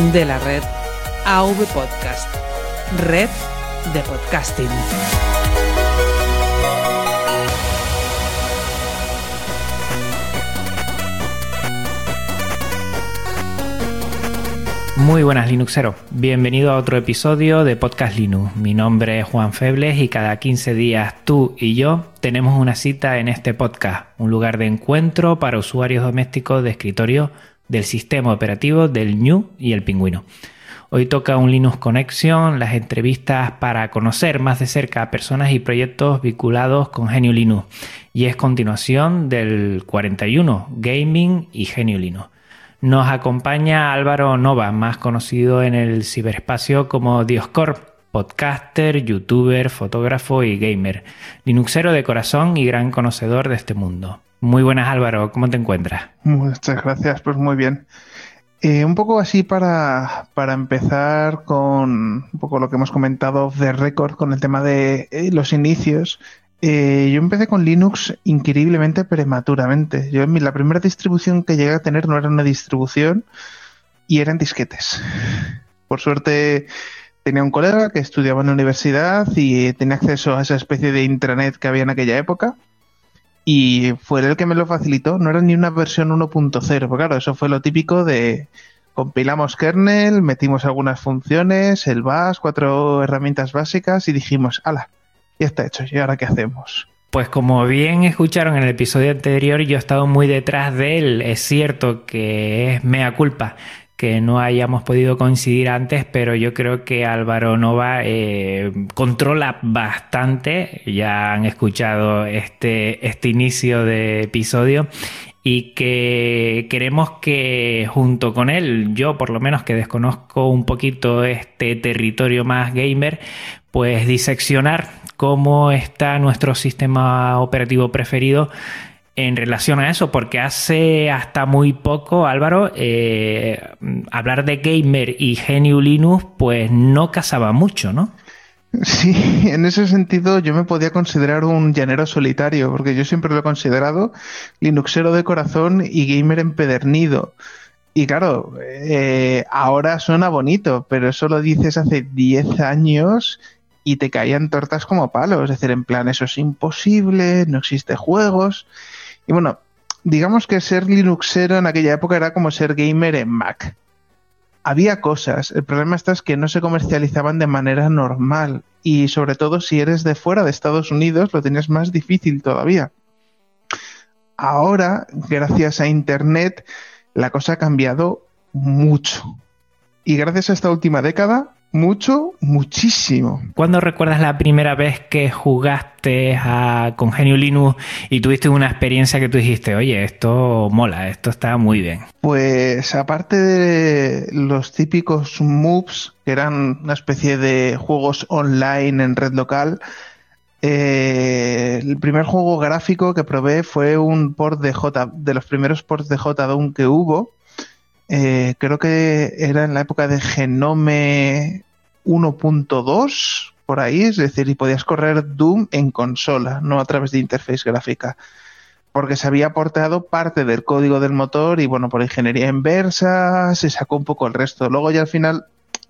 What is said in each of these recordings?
De la red AV Podcast. Red de podcasting. Muy buenas Linuxeros, bienvenido a otro episodio de Podcast Linux. Mi nombre es Juan Febles y cada 15 días tú y yo tenemos una cita en este podcast, un lugar de encuentro para usuarios domésticos de escritorio del sistema operativo del New y el Pingüino. Hoy toca un Linux Connection, las entrevistas para conocer más de cerca a personas y proyectos vinculados con Genio Linux. Y es continuación del 41, Gaming y Genio Linux. Nos acompaña Álvaro Nova, más conocido en el ciberespacio como Dioscorp, podcaster, youtuber, fotógrafo y gamer, linuxero de corazón y gran conocedor de este mundo. Muy buenas Álvaro, ¿cómo te encuentras? Muchas gracias, pues muy bien. Eh, un poco así para, para, empezar con un poco lo que hemos comentado off the record con el tema de eh, los inicios. Eh, yo empecé con Linux increíblemente prematuramente. Yo la primera distribución que llegué a tener no era una distribución y eran disquetes. Por suerte tenía un colega que estudiaba en la universidad y tenía acceso a esa especie de intranet que había en aquella época. Y fue el que me lo facilitó. No era ni una versión 1.0. Porque claro, eso fue lo típico de compilamos kernel, metimos algunas funciones, el bash, cuatro herramientas básicas y dijimos, ala, ya está hecho. ¿Y ahora qué hacemos? Pues como bien escucharon en el episodio anterior, yo he estado muy detrás de él. Es cierto que es mea culpa que no hayamos podido coincidir antes, pero yo creo que Álvaro Nova eh, controla bastante. Ya han escuchado este, este inicio de episodio y que queremos que junto con él, yo por lo menos que desconozco un poquito este territorio más gamer, pues diseccionar cómo está nuestro sistema operativo preferido en relación a eso, porque hace hasta muy poco, Álvaro, eh, hablar de gamer y GNU Linux, pues no casaba mucho, ¿no? Sí, en ese sentido yo me podía considerar un llanero solitario, porque yo siempre lo he considerado Linuxero de corazón y gamer empedernido. Y claro, eh, ahora suena bonito, pero eso lo dices hace 10 años y te caían tortas como palos. Es decir, en plan, eso es imposible, no existe juegos. Y bueno, digamos que ser Linuxero en aquella época era como ser gamer en Mac. Había cosas, el problema está es que no se comercializaban de manera normal y sobre todo si eres de fuera de Estados Unidos lo tienes más difícil todavía. Ahora, gracias a Internet, la cosa ha cambiado mucho. Y gracias a esta última década, mucho, muchísimo. ¿Cuándo recuerdas la primera vez que jugaste a, con Genio Linux y tuviste una experiencia que tú dijiste, oye, esto mola, esto está muy bien? Pues aparte de los típicos moves, que eran una especie de juegos online en red local, eh, el primer juego gráfico que probé fue un port de J, de los primeros ports de JDOM que hubo, eh, creo que era en la época de Genome 1.2, por ahí, es decir, y podías correr Doom en consola, no a través de interface gráfica. Porque se había aportado parte del código del motor y bueno, por ingeniería inversa se sacó un poco el resto. Luego ya al final,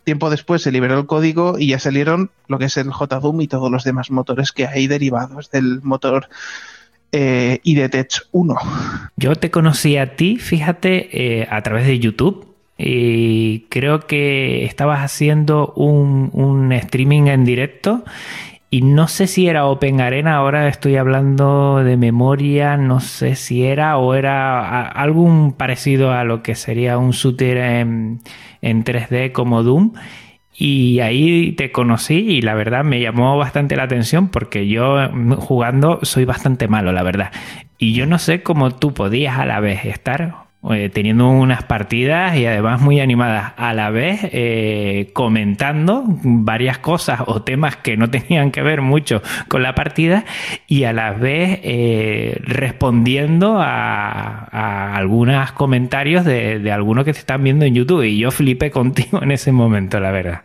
tiempo después, se liberó el código y ya salieron lo que es el JDoom y todos los demás motores que hay derivados del motor eh, y de Tech 1. Yo te conocí a ti, fíjate, eh, a través de YouTube. Y creo que estabas haciendo un, un, streaming en directo. Y no sé si era Open Arena, ahora estoy hablando de memoria, no sé si era o era algún parecido a lo que sería un shooter en, en 3D como Doom. Y ahí te conocí y la verdad me llamó bastante la atención porque yo jugando soy bastante malo, la verdad. Y yo no sé cómo tú podías a la vez estar eh, teniendo unas partidas y además muy animadas, a la vez eh, comentando varias cosas o temas que no tenían que ver mucho con la partida y a la vez eh, respondiendo a, algunos comentarios de, de algunos que se están viendo en YouTube. Y yo flipé contigo en ese momento, la verdad.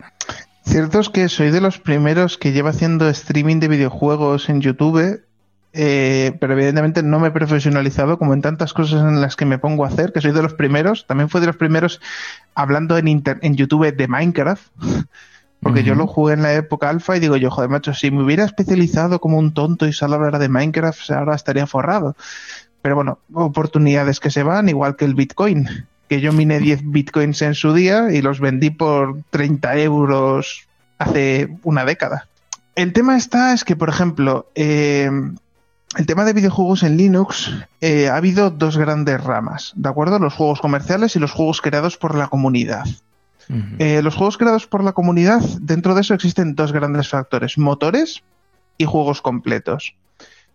Cierto es que soy de los primeros que lleva haciendo streaming de videojuegos en YouTube eh, pero evidentemente no me he profesionalizado como en tantas cosas en las que me pongo a hacer, que soy de los primeros, también fui de los primeros hablando en, en YouTube de Minecraft, porque yo lo jugué en la época alfa y digo yo, joder, macho, si me hubiera especializado como un tonto y solo hablar de Minecraft, ahora estaría forrado. Pero bueno, oportunidades que se van, igual que el Bitcoin, que yo miné 10 Bitcoins en su día y los vendí por 30 euros hace una década. El tema está es que, por ejemplo, eh, el tema de videojuegos en Linux eh, ha habido dos grandes ramas, ¿de acuerdo? Los juegos comerciales y los juegos creados por la comunidad. Eh, los juegos creados por la comunidad, dentro de eso existen dos grandes factores, motores y juegos completos.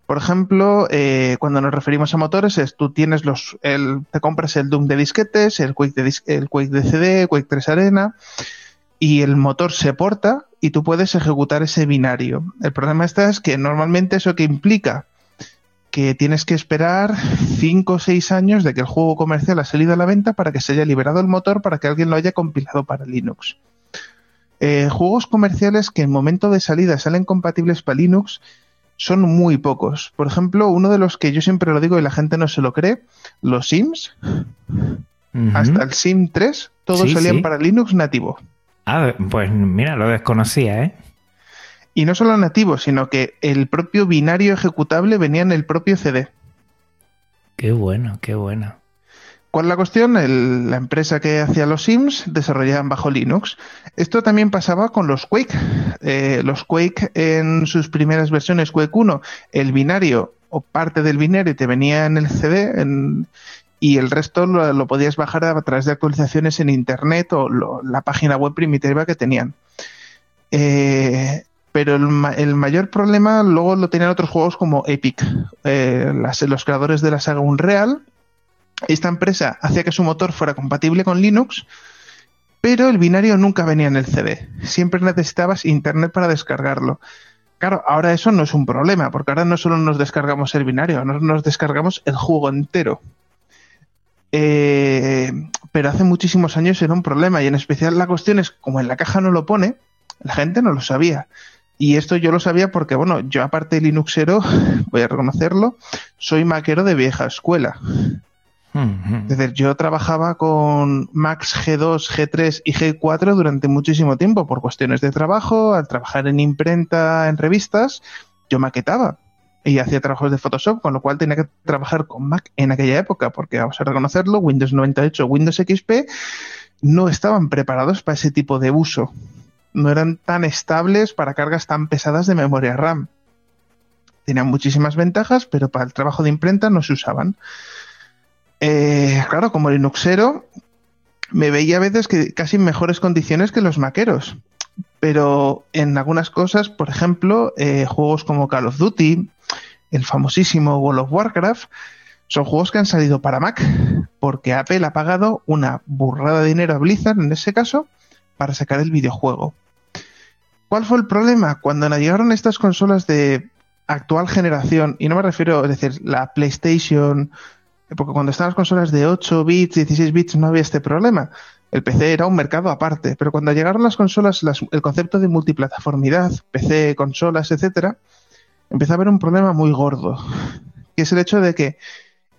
Por ejemplo, eh, cuando nos referimos a motores, es tú tienes los, el, te compras el Doom de disquetes, el Quake de, el Quake de CD, Quake 3 Arena, y el motor se porta y tú puedes ejecutar ese binario. El problema está es que normalmente eso que implica que tienes que esperar 5 o 6 años de que el juego comercial ha salido a la venta para que se haya liberado el motor para que alguien lo haya compilado para Linux. Eh, juegos comerciales que en momento de salida salen compatibles para Linux son muy pocos. Por ejemplo, uno de los que yo siempre lo digo y la gente no se lo cree, los Sims, hasta el Sim 3, todos salían para Linux nativo. Ah, pues mira, lo desconocía, ¿eh? Y no solo nativo, sino que el propio binario ejecutable venía en el propio CD. Qué bueno, qué bueno. ¿Cuál es la cuestión? la empresa que hacía los Sims desarrollaban bajo Linux. Esto también pasaba con los Quake. Eh, los Quake en sus primeras versiones, Quake 1, el binario o parte del binario te venía en el CD y el resto lo, podías bajar a través de actualizaciones en Internet o la página web primitiva que tenían. Eh, pero el, mayor problema luego lo tenían otros juegos como Epic, eh, los creadores de la saga Unreal. Esta empresa hacía que su motor fuera compatible con Linux, pero el binario nunca venía en el CD. Siempre necesitabas internet para descargarlo. Claro, ahora eso no es un problema, porque ahora no solo nos descargamos el binario, ahora nos descargamos el juego entero. Eh, pero hace muchísimos años era un problema y en especial la cuestión es, como en la caja no lo pone, la gente no lo sabía. Y esto yo lo sabía porque, bueno, yo aparte de Linuxero, voy a reconocerlo, soy maquero de vieja escuela. Es decir, yo trabajaba con Max G2, G3 y G4 durante muchísimo tiempo por cuestiones de trabajo, al trabajar en imprenta, en revistas, yo maquetaba y hacía trabajos de Photoshop, con lo cual tenía que trabajar con Mac en aquella época, porque vamos a reconocerlo, Windows 98, Windows XP no estaban preparados para ese tipo de uso no eran tan estables para cargas tan pesadas de memoria RAM. Tenían muchísimas ventajas, pero para el trabajo de imprenta no se usaban. Eh, claro, como Linuxero, me veía a veces que casi en mejores condiciones que los maqueros. Pero en algunas cosas, por ejemplo, eh, juegos como Call of Duty, el famosísimo World of Warcraft, son juegos que han salido para Mac, porque Apple ha pagado una burrada de dinero a Blizzard, en ese caso, para sacar el videojuego. ¿Cuál fue el problema? Cuando llegaron estas consolas de actual generación, y no me refiero, a decir, la PlayStation, porque cuando estaban las consolas de 8 bits, 16 bits, no había este problema. El PC era un mercado aparte, pero cuando llegaron las consolas, el concepto de multiplataformidad, PC, consolas, etcétera, empezó a haber un problema muy gordo, que es el hecho de que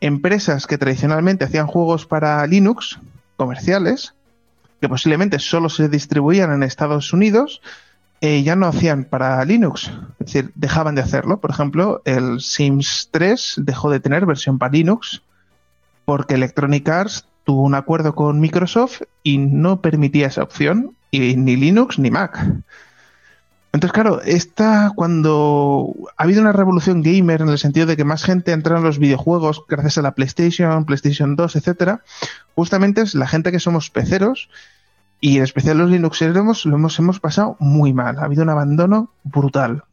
empresas que tradicionalmente hacían juegos para Linux, comerciales, que posiblemente solo se distribuían en Estados Unidos, eh, ya no hacían para Linux, es decir, dejaban de hacerlo. Por ejemplo, el Sims 3 dejó de tener versión para Linux porque Electronic Arts tuvo un acuerdo con Microsoft y no permitía esa opción, y ni Linux ni Mac. Entonces, claro, esta cuando ha habido una revolución gamer en el sentido de que más gente entra en los videojuegos gracias a la PlayStation, PlayStation 2, etcétera, justamente es la gente que somos peceros y en especial los Linuxeros lo hemos, hemos pasado muy mal. Ha habido un abandono brutal.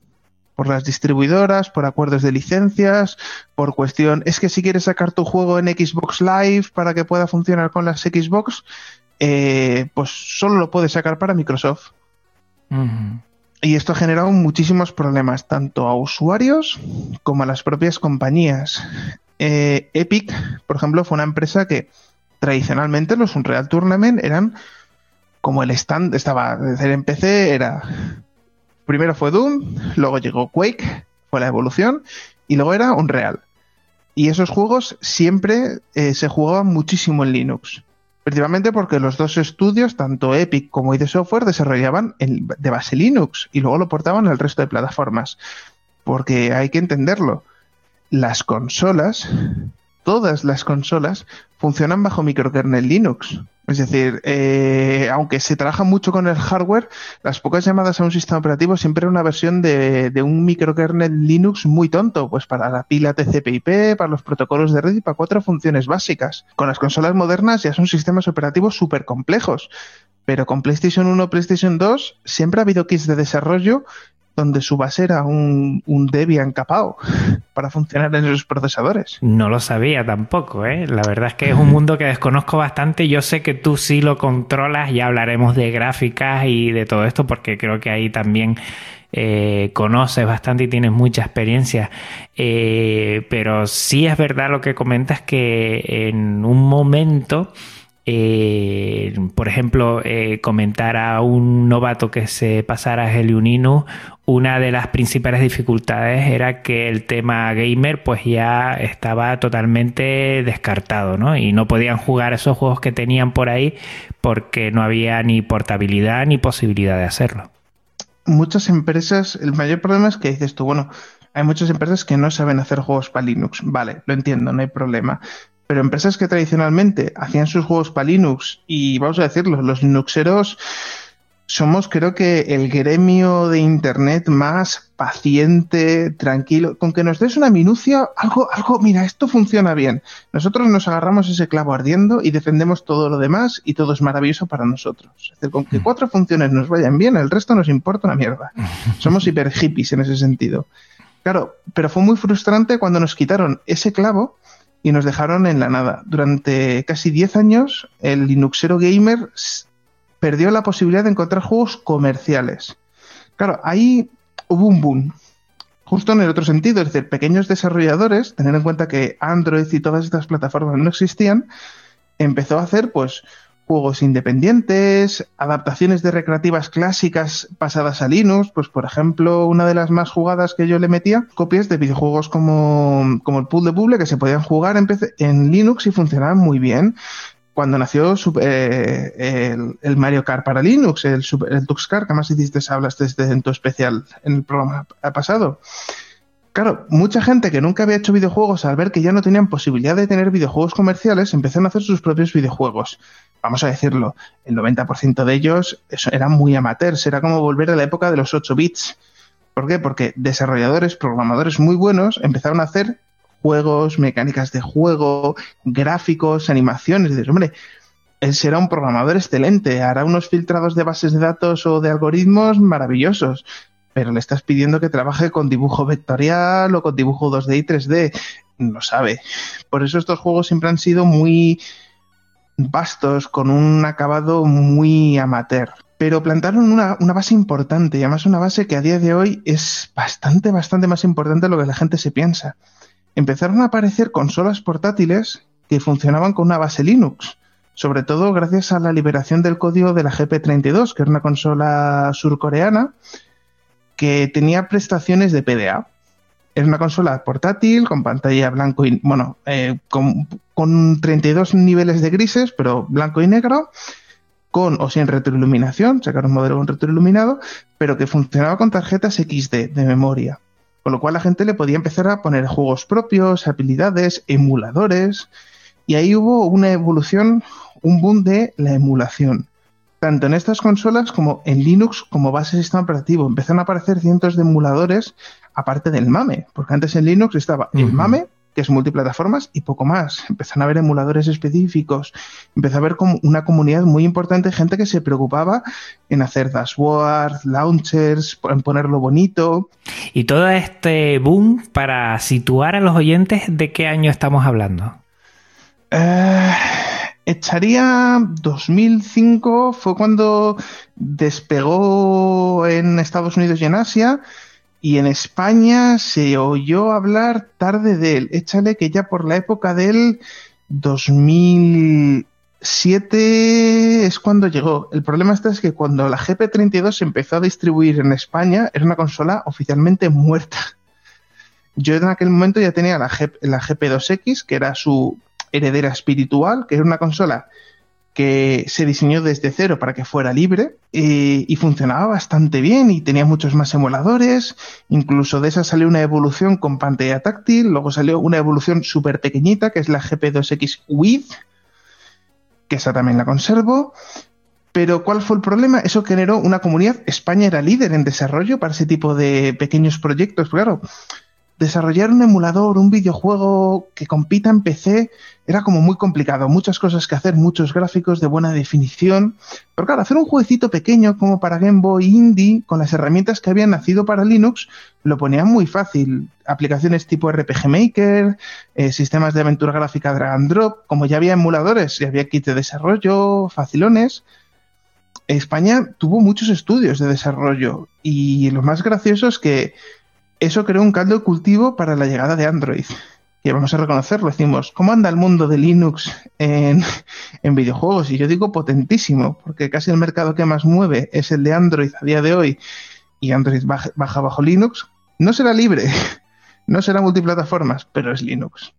por las distribuidoras, por acuerdos de licencias, por cuestión, es que si quieres sacar tu juego en Xbox Live para que pueda funcionar con las Xbox, eh, pues solo lo puedes sacar para Microsoft. Y esto ha generado muchísimos problemas, tanto a usuarios como a las propias compañías. Eh, Epic, por ejemplo, fue una empresa que tradicionalmente los Unreal Tournament eran como el stand, estaba, en PC era, primero fue Doom, luego llegó Quake, fue la evolución, y luego era Unreal. Y esos juegos siempre eh, se jugaban muchísimo en Linux. Principalmente porque los dos estudios, tanto Epic como ID Software, desarrollaban de base Linux y luego lo portaban al resto de plataformas. Porque hay que entenderlo. Las consolas, todas las consolas, funcionan bajo microkernel Linux. Es decir, eh, aunque se trabaja mucho con el hardware, las pocas llamadas a un sistema operativo siempre era una versión de, un microkernel Linux muy tonto, pues para la pila TCP/IP, para los protocolos de red y para cuatro funciones básicas. Con las consolas modernas ya son sistemas operativos súper complejos, pero con PlayStation 1 PlayStation 2 siempre ha habido kits de desarrollo donde su base era un, Debian capao para funcionar en esos procesadores. No lo sabía tampoco, ¿eh? La verdad es que es un mundo que desconozco bastante. Yo sé que tú sí lo controlas, ya hablaremos de gráficas y de todo esto, porque creo que ahí también eh, conoces bastante y tienes mucha experiencia. Eh, pero sí es verdad lo que comentas que en un momento eh, por ejemplo, eh, comentar a un novato que se pasara a Heliunino, una de las principales dificultades era que el tema gamer pues ya estaba totalmente descartado, ¿no? Y no podían jugar esos juegos que tenían por ahí porque no había ni portabilidad ni posibilidad de hacerlo. Muchas empresas, el mayor problema es que dices tú, bueno, hay muchas empresas que no saben hacer juegos para Linux. Vale, lo entiendo, no hay problema pero empresas que tradicionalmente hacían sus juegos para Linux y vamos a decirlo, los Linuxeros somos creo que el gremio de Internet más paciente, tranquilo, con que nos des una minucia, algo, algo, mira, esto funciona bien. Nosotros nos agarramos ese clavo ardiendo y defendemos todo lo demás y todo es maravilloso para nosotros. Es decir, con que mm. cuatro funciones nos vayan bien, el resto nos importa una mierda. Somos hiper hippies en ese sentido. Claro, pero fue muy frustrante cuando nos quitaron ese clavo y nos dejaron en la nada. Durante casi 10 años, el Linuxero gamer perdió la posibilidad de encontrar juegos comerciales. Claro, ahí hubo un boom. Justo en el otro sentido, es decir, pequeños desarrolladores, tener en cuenta que Android y todas estas plataformas no existían, empezó a hacer pues juegos independientes, adaptaciones de recreativas clásicas pasadas a Linux, pues por ejemplo, una de las más jugadas que yo le metía, copias de videojuegos como, como el Pool de Bubble que se podían jugar en, Linux y funcionaban muy bien. Cuando nació eh, el, Mario Kart para Linux, el, el TuxCar, que más hiciste, hablas desde en tu especial en el programa pasado. Claro, mucha gente que nunca había hecho videojuegos, al ver que ya no tenían posibilidad de tener videojuegos comerciales, empezaron a hacer sus propios videojuegos. Vamos a decirlo, el 90% de ellos eran muy amateurs, era como volver a la época de los 8 bits. ¿Por qué? Porque desarrolladores, programadores muy buenos empezaron a hacer juegos, mecánicas de juego, gráficos, animaciones. Dices, hombre, él será un programador excelente, hará unos filtrados de bases de datos o de algoritmos maravillosos pero le estás pidiendo que trabaje con dibujo vectorial o con dibujo 2D y 3D. No sabe. Por eso estos juegos siempre han sido muy vastos, con un acabado muy amateur. Pero plantaron una, base importante, y además una base que a día de hoy es bastante, bastante más importante de lo que la gente se piensa. Empezaron a aparecer consolas portátiles que funcionaban con una base Linux sobre todo gracias a la liberación del código de la GP32, que era una consola surcoreana que tenía prestaciones de PDA. Es una consola portátil con pantalla blanco y bueno, eh, con, con 32 niveles de grises, pero blanco y negro, con o sin retroiluminación, sacaron un modelo con retroiluminado, pero que funcionaba con tarjetas XD de memoria. Con lo cual la gente le podía empezar a poner juegos propios, habilidades, emuladores, y ahí hubo una evolución, un boom de la emulación tanto en estas consolas como en Linux como base de sistema operativo. Empezaron a aparecer cientos de emuladores aparte del MAME, porque antes en Linux estaba el MAME, que es multiplataformas, y poco más. Empezaron a haber emuladores específicos empezó a haber como una comunidad muy importante de gente que se preocupaba en hacer dashboards, launchers, en ponerlo bonito. Y todo este boom, para situar a los oyentes, ¿de qué año estamos hablando? Eh, echaría 2005, fue cuando despegó en Estados Unidos y en Asia y en España se oyó hablar tarde de él. Échale que ya por la época del 2007 es cuando llegó. El problema está es que cuando la GP32 se empezó a distribuir en España, era una consola oficialmente muerta. Yo en aquel momento ya tenía la, la GP2X, que era su heredera espiritual, que era una consola que se diseñó desde cero para que fuera libre y funcionaba bastante bien y tenía muchos más emuladores. Incluso de esa salió una evolución con pantalla táctil, luego salió una evolución súper pequeñita que es la GP2X With, que esa también la conservo. Pero ¿cuál fue el problema? Eso generó una comunidad. España era líder en desarrollo para ese tipo de pequeños proyectos. Claro, desarrollar un emulador, un videojuego que compita en PC, era como muy complicado. Muchas cosas que hacer, muchos gráficos de buena definición. Pero claro, hacer un jueguecito pequeño como para Game Boy Indie, con las herramientas que habían nacido para Linux, lo ponía muy fácil. Aplicaciones tipo RPG Maker, eh, sistemas de aventura gráfica drag and drop, como ya había emuladores y había kits de desarrollo, facilones. España tuvo muchos estudios de desarrollo y lo más gracioso es que eso creó un caldo de cultivo para la llegada de Android. Y vamos a reconocerlo, decimos, ¿cómo anda el mundo de Linux en, videojuegos? Y yo digo potentísimo, porque casi el mercado que más mueve es el de Android a día de hoy, y Android baja, bajo Linux. No será libre, no será multiplataformas, pero es Linux.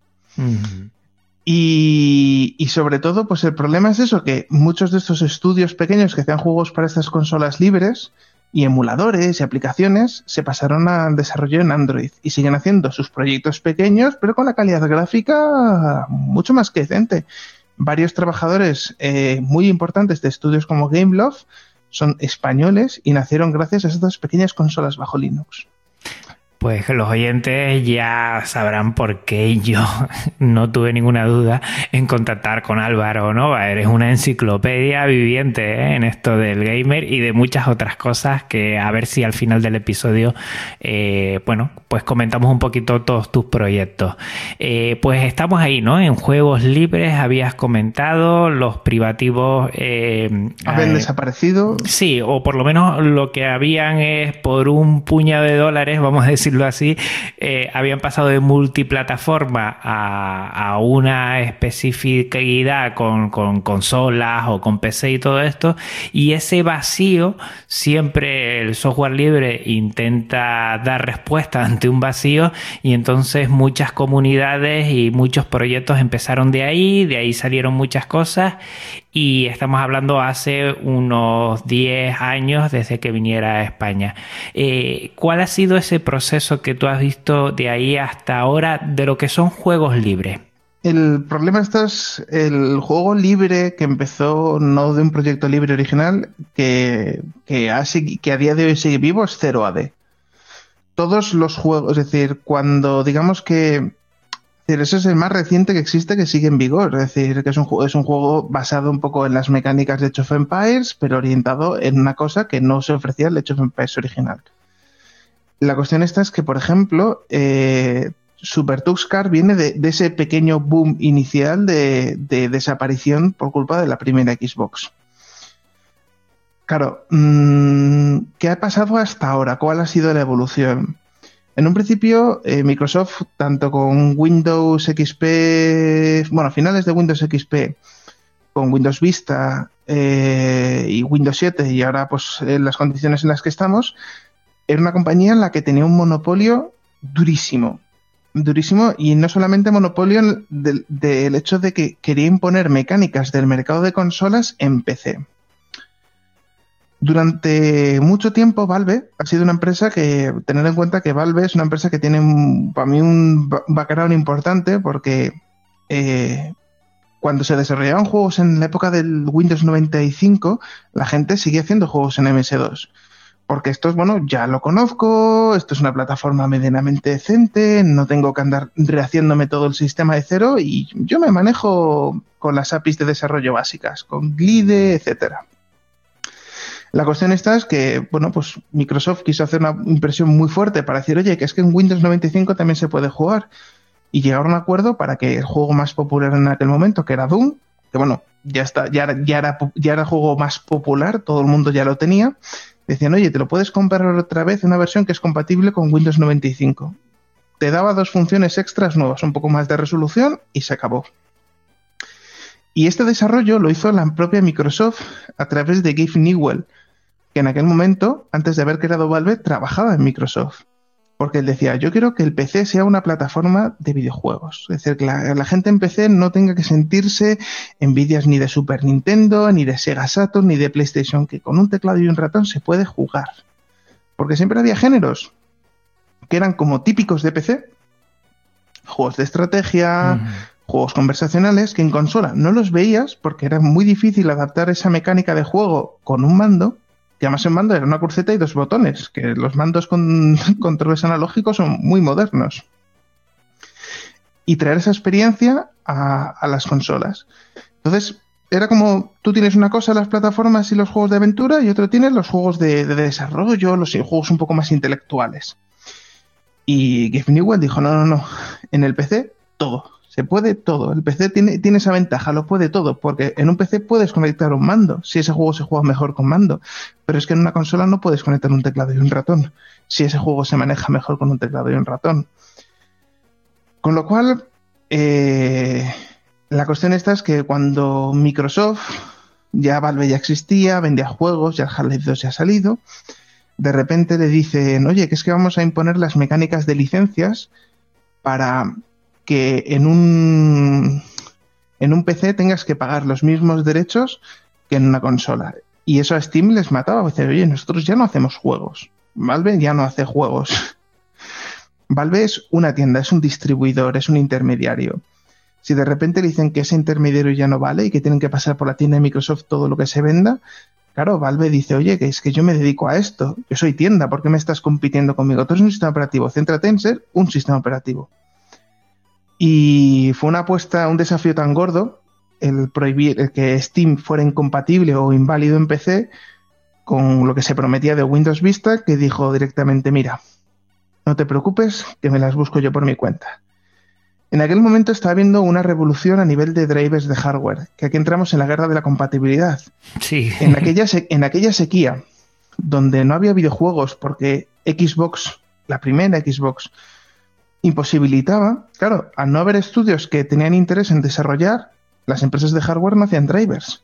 y, y, sobre todo, pues el problema es eso, que muchos de estos estudios pequeños que hacían juegos para estas consolas libres, y emuladores y aplicaciones se pasaron al desarrollo en Android y siguen haciendo sus proyectos pequeños, pero con la calidad gráfica mucho más que decente. Varios trabajadores eh, muy importantes de estudios como Gameloft son españoles y nacieron gracias a estas pequeñas consolas bajo Linux. Pues los oyentes ya sabrán por qué yo no tuve ninguna duda en contactar con Álvaro Nova. Eres una enciclopedia viviente ¿eh? en esto del gamer y de muchas otras cosas que a ver si al final del episodio, eh, bueno, pues comentamos un poquito todos tus proyectos. Eh, pues estamos ahí, ¿no? En juegos libres habías comentado, los privativos... ¿Habían desaparecido? Sí, o por lo menos lo que habían es por un puñado de dólares, vamos a decir, así, eh, habían pasado de multiplataforma a, una especificidad con, consolas o con PC y todo esto, y ese vacío siempre el software libre intenta dar respuesta ante un vacío y entonces muchas comunidades y muchos proyectos empezaron de ahí, de ahí salieron muchas cosas y estamos hablando hace unos 10 años desde que viniera a España. Eh, ¿Cuál ha sido ese proceso que tú has visto de ahí hasta ahora de lo que son juegos libres? El problema está es el juego libre que empezó no de un proyecto libre original que, que, que a día de hoy sigue vivo es 0AD. Todos los juegos, es decir, cuando digamos que ese es el más reciente que existe que sigue en vigor. Es decir, que es un, juego basado un poco en las mecánicas de Age of Empires, pero orientado en una cosa que no se ofrecía el Age of Empires original. La cuestión esta es que, por ejemplo, eh, Super Tuxcar viene de, ese pequeño boom inicial de, desaparición por culpa de la primera Xbox. Claro, mm, ¿qué ha pasado hasta ahora? ¿Cuál ha sido la evolución? En un principio, eh, Microsoft, tanto con Windows XP, bueno, finales de Windows XP, con Windows Vista eh, y Windows 7, y ahora, pues, en las condiciones en las que estamos, era una compañía en la que tenía un monopolio durísimo. Durísimo, y no solamente monopolio del hecho de que quería imponer mecánicas del mercado de consolas en PC. Durante mucho tiempo Valve ha sido una empresa que, tener en cuenta que Valve es una empresa que tiene para mí un background importante porque eh, cuando se desarrollaban juegos en la época del Windows 95, la gente seguía haciendo juegos en MS2. porque esto es, bueno, ya lo conozco, esto es una plataforma medianamente decente, no tengo que andar rehaciéndome todo el sistema de cero y yo me manejo con las APIs de desarrollo básicas, con Glide, etcétera. La cuestión esta es que, bueno, pues Microsoft quiso hacer una impresión muy fuerte para decir, oye, que es que en Windows 95 también se puede jugar. Y llegaron a un acuerdo para que el juego más popular en aquel momento, que era Doom, que bueno, ya está, ya, ya, era, ya era el juego más popular, todo el mundo ya lo tenía, decían, oye, te lo puedes comprar otra vez en una versión que es compatible con Windows 95. Te daba dos funciones extras nuevas, un poco más de resolución y se acabó. Y este desarrollo lo hizo la propia Microsoft a través de Gabe Newell, que en aquel momento, antes de haber creado Valve, trabajaba en Microsoft. Porque él decía, yo quiero que el PC sea una plataforma de videojuegos. Es decir, que la, gente en PC no tenga que sentirse envidias ni de Super Nintendo, ni de Sega Saturn, ni de PlayStation, que con un teclado y un ratón se puede jugar. Porque siempre había géneros que eran como típicos de PC. Juegos de estrategia, juegos conversacionales, que en consola no los veías porque era muy difícil adaptar esa mecánica de juego con un mando que además el mando era una cruceta y dos botones, que los mandos con controles analógicos son muy modernos. Y traer esa experiencia a, las consolas. Entonces, era como tú tienes una cosa las plataformas y los juegos de aventura y otro tienes los juegos de, desarrollo, los juegos un poco más intelectuales. Y Gabe Newell dijo, no, no, no, en el PC todo. Se puede todo. El PC tiene, tiene esa ventaja, lo puede todo, porque en un PC puedes conectar un mando, si ese juego se juega mejor con mando. Pero es que en una consola no puedes conectar un teclado y un ratón, si ese juego se maneja mejor con un teclado y un ratón. Con lo cual, eh, la cuestión esta es que cuando Microsoft, ya Valve ya existía, vendía juegos, ya Half-Life 2 ya ha salido, de repente le dicen, oye, que es que vamos a imponer las mecánicas de licencias para que en un, en un PC tengas que pagar los mismos derechos que en una consola. Y eso a Steam les mataba. Decir, oye, nosotros ya no hacemos juegos. Valve ya no hace juegos. Valve es una tienda, es un distribuidor, es un intermediario. Si de repente le dicen que ese intermediario ya no vale y que tienen que pasar por la tienda de Microsoft todo lo que se venda, claro, Valve dice, oye, que es que yo me dedico a esto, yo soy tienda, ¿por qué me estás compitiendo conmigo? Tú eres un sistema operativo, céntrate en ser un sistema operativo. Y fue una apuesta, un desafío tan gordo, el prohibir el que Steam fuera incompatible o inválido en PC con lo que se prometía de Windows Vista, que dijo directamente, mira, no te preocupes, que me las busco yo por mi cuenta. En aquel momento estaba habiendo una revolución a nivel de drivers de hardware, que aquí entramos en la guerra de la compatibilidad. Sí. En aquella, en aquella sequía, donde no había videojuegos, porque Xbox, la primera Xbox, imposibilitaba, claro, al no haber estudios que tenían interés en desarrollar, las empresas de hardware no hacían drivers.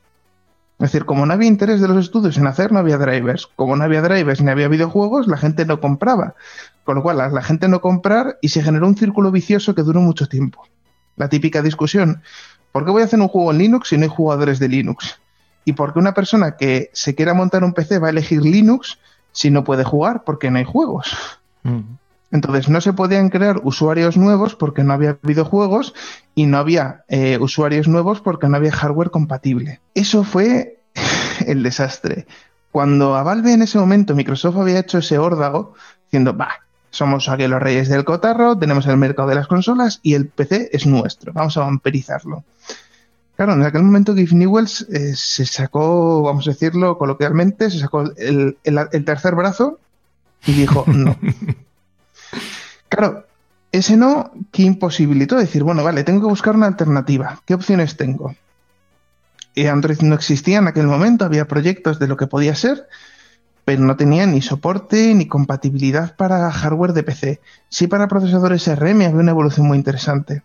Es decir, como no había interés de los estudios en hacer, no había drivers. Como no había drivers ni había videojuegos, la gente no compraba. Con lo cual, la, gente no comprar y se generó un círculo vicioso que duró mucho tiempo. La típica discusión, ¿por qué voy a hacer un juego en Linux si no hay jugadores de Linux? ¿Y por qué una persona que se quiera montar un PC va a elegir Linux si no puede jugar porque no hay juegos? Mm. Entonces no se podían crear usuarios nuevos porque no había videojuegos y no había eh, usuarios nuevos porque no había hardware compatible. Eso fue el desastre. Cuando a Valve en ese momento Microsoft había hecho ese órdago, diciendo, va, somos aquí los reyes del cotarro, tenemos el mercado de las consolas y el PC es nuestro, vamos a vampirizarlo. Claro, en aquel momento Giff Newells eh, se sacó, vamos a decirlo coloquialmente, se sacó el tercer brazo y dijo, no, Claro, ese no que imposibilitó decir, bueno, vale, tengo que buscar una alternativa. ¿Qué opciones tengo? Eh, Android no existía en aquel momento, había proyectos de lo que podía ser, pero no tenía ni soporte ni compatibilidad para hardware de PC. Sí para procesadores RM había una evolución muy interesante.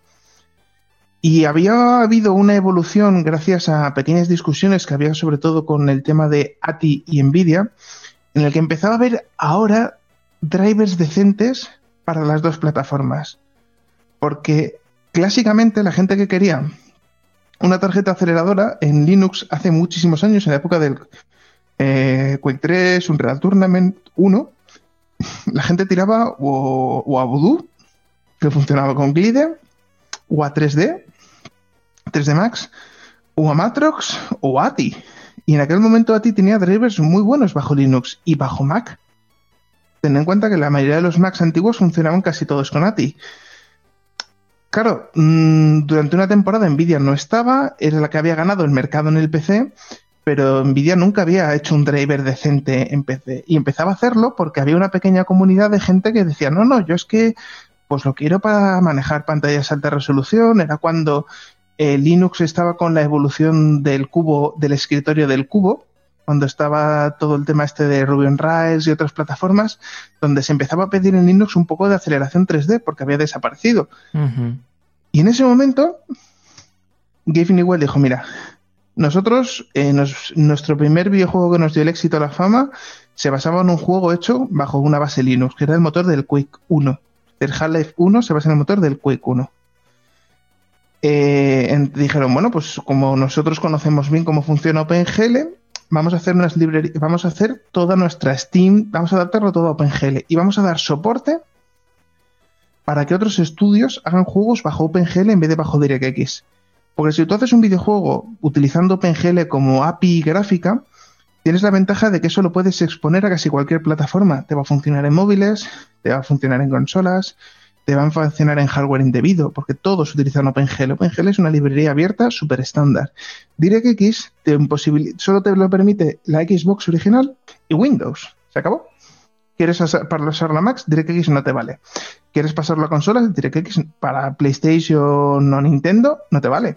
Y había habido una evolución gracias a pequeñas discusiones que había sobre todo con el tema de ATI y Nvidia, en el que empezaba a ver ahora drivers decentes para las dos plataformas. Porque clásicamente la gente que quería una tarjeta aceleradora en Linux hace muchísimos años, en la época del eh, Quake 3, Unreal Tournament 1, la gente tiraba o, a Voodoo, que funcionaba con Glide, o a 3D, 3D Max, o a Matrox, o a ATI. Y en aquel momento ATI tenía drivers muy buenos bajo Linux y bajo Mac ten en cuenta que la mayoría de los Macs antiguos funcionaban casi todos con ATI. Claro, mm, durante una temporada Nvidia no estaba, era la que había ganado el mercado en el PC, pero Nvidia nunca había hecho un driver decente en PC. Y empezaba a hacerlo porque había una pequeña comunidad de gente que decía, no, no, yo es que pues lo quiero para manejar pantallas alta resolución. Era cuando eh, Linux estaba con la evolución del cubo, del escritorio del cubo, cuando estaba todo el tema este de Ruby on Rails y otras plataformas, donde se empezaba a pedir en Linux un poco de aceleración 3D porque había desaparecido. Y en ese momento, Gabe Newell dijo, mira, nosotros, eh, nuestro primer videojuego que nos dio el éxito a la fama se basaba en un juego hecho bajo una base Linux, que era el motor del Quake 1. El Half-Life 1 se basa en el motor del Quake 1. Eh, dijeron, bueno, pues como nosotros conocemos bien cómo funciona OpenGL, vamos a hacer unas librerías, vamos a hacer toda nuestra Steam, vamos a adaptarlo todo a OpenGL y vamos a dar soporte para que otros estudios hagan juegos bajo OpenGL en vez de bajo DirectX. Porque si tú haces un videojuego utilizando OpenGL como API gráfica, tienes la ventaja de que eso lo puedes exponer a casi cualquier plataforma. Te va a funcionar en móviles, te va a funcionar en consolas, te va a funcionar en hardware indebido, porque todos utilizan OpenGL. OpenGL es una librería abierta súper estándar. DirectX solo te lo permite la Xbox original y Windows. ¿Se acabó? ¿Quieres pasar la Max? DirectX no te vale. ¿Quieres pasarlo a consolas? DirectX para PlayStation o Nintendo no te vale.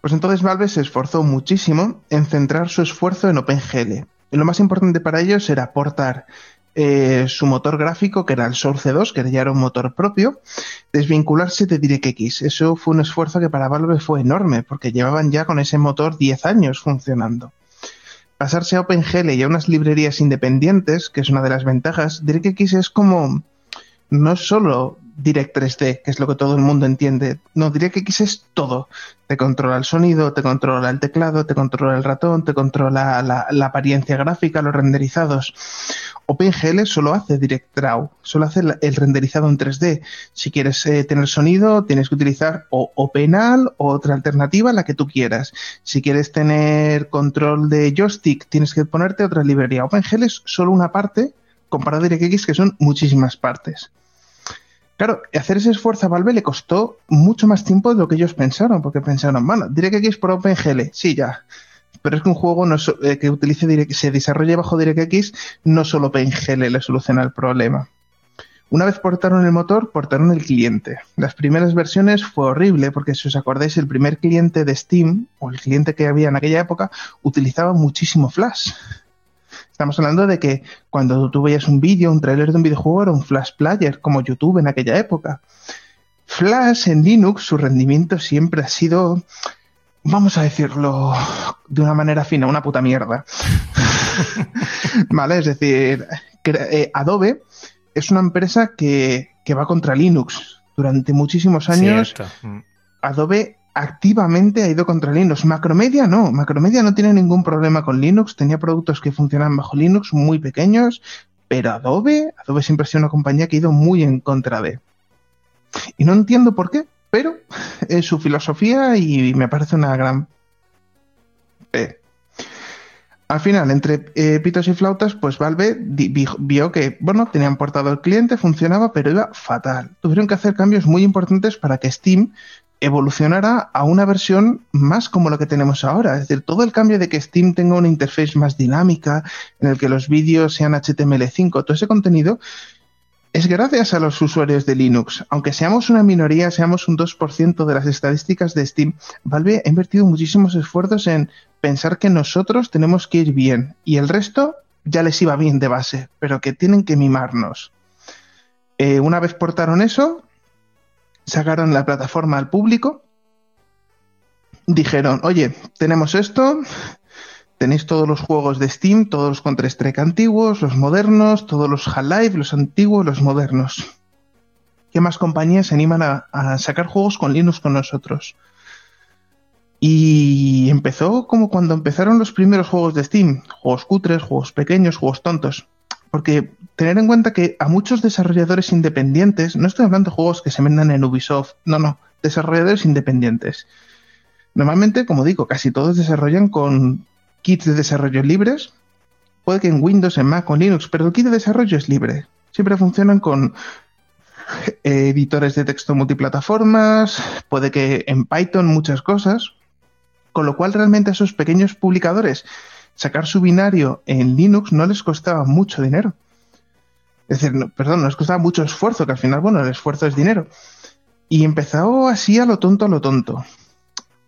Pues entonces Valve se esforzó muchísimo en centrar su esfuerzo en OpenGL. Y lo más importante para ellos era aportar eh, su motor gráfico, que era el Source 2, que ya era un motor propio, desvincularse de DirectX. Eso fue un esfuerzo que para Valve fue enorme, porque llevaban ya con ese motor 10 años funcionando pasarse a OpenGL y a unas librerías independientes, que es una de las ventajas, DirectX es como no solo Direct 3D, que es lo que todo el mundo entiende. No, DirectX es todo. Te controla el sonido, te controla el teclado, te controla el ratón, te controla la, apariencia gráfica, los renderizados. OpenGL solo hace Direct Draw, solo hace el renderizado en 3D. Si quieres eh, tener sonido, tienes que utilizar o OpenAL o otra alternativa, la que tú quieras. Si quieres tener control de joystick, tienes que ponerte otra librería. OpenGL es solo una parte comparado a DirectX, que son muchísimas partes. Claro, hacer ese esfuerzo a Valve le costó mucho más tiempo de lo que ellos pensaron, porque pensaron, bueno, DirectX por OpenGL, sí, ya. Pero es que un juego eh, que utilice se desarrolle bajo DirectX, no solo OpenGL le soluciona el problema. Una vez portaron el motor, portaron el cliente. Las primeras versiones fue horrible porque si os acordáis, el primer cliente de Steam, o el cliente que había en aquella época, utilizaba muchísimo Flash. Estamos hablando de que cuando tú veías un vídeo, un trailer de un videojuego, era un Flash Player, como YouTube en aquella época. Flash en Linux, su rendimiento siempre ha sido, vamos a decirlo de una manera fina, una puta mierda. ¿Vale? Es decir, eh, Adobe es una empresa que, que, va contra Linux. Durante muchísimos años, Adobe activamente ha ido contra Linux. Macromedia no, Macromedia no tiene ningún problema con Linux, tenía productos que funcionan bajo Linux muy pequeños, pero Adobe, Adobe siempre ha sido una compañía que ha ido muy en contra de. Y no entiendo por qué, pero es su filosofía y me parece una gran Al final, entre eh, pitos y flautas, pues Valve vio que, bueno, tenían portado el cliente, funcionaba, pero iba fatal. Tuvieron que hacer cambios muy importantes para que Steam evolucionará a una versión más como la que tenemos ahora. Es decir, todo el cambio de que Steam tenga una interface más dinámica, en el que los vídeos sean HTML5, todo ese contenido, es gracias a los usuarios de Linux. Aunque seamos una minoría, seamos un 2% de las estadísticas de Steam, Valve ha invertido muchísimos esfuerzos en pensar que nosotros tenemos que ir bien y el resto ya les iba bien de base, pero que tienen que mimarnos. Eh, una vez portaron eso, sacaron la plataforma al público, dijeron, oye, tenemos esto, tenéis todos los juegos de Steam, todos los Counter-Strike antiguos, los modernos, todos los Half-Life, los antiguos, los modernos. ¿Qué más compañías se animan a, sacar juegos con Linux con nosotros? Y empezó como cuando empezaron los primeros juegos de Steam, juegos cutres, juegos pequeños, juegos tontos. Porque tener en cuenta que a muchos desarrolladores independientes, no estoy hablando de juegos que se vendan en Ubisoft, no, no, desarrolladores independientes. Normalmente, como digo, casi todos desarrollan con kits de desarrollo libres. Puede que en Windows, en Mac o Linux, pero el kit de desarrollo es libre. Siempre funcionan con eh, editores de texto multiplataformas, puede que en Python muchas cosas, con lo cual realmente esos pequeños publicadores sacar su binario en Linux no les costaba mucho dinero. Es decir, perdón, no les costaba mucho esfuerzo, que al final, bueno, el esfuerzo es dinero. Y empezó así a lo tonto, a lo tonto.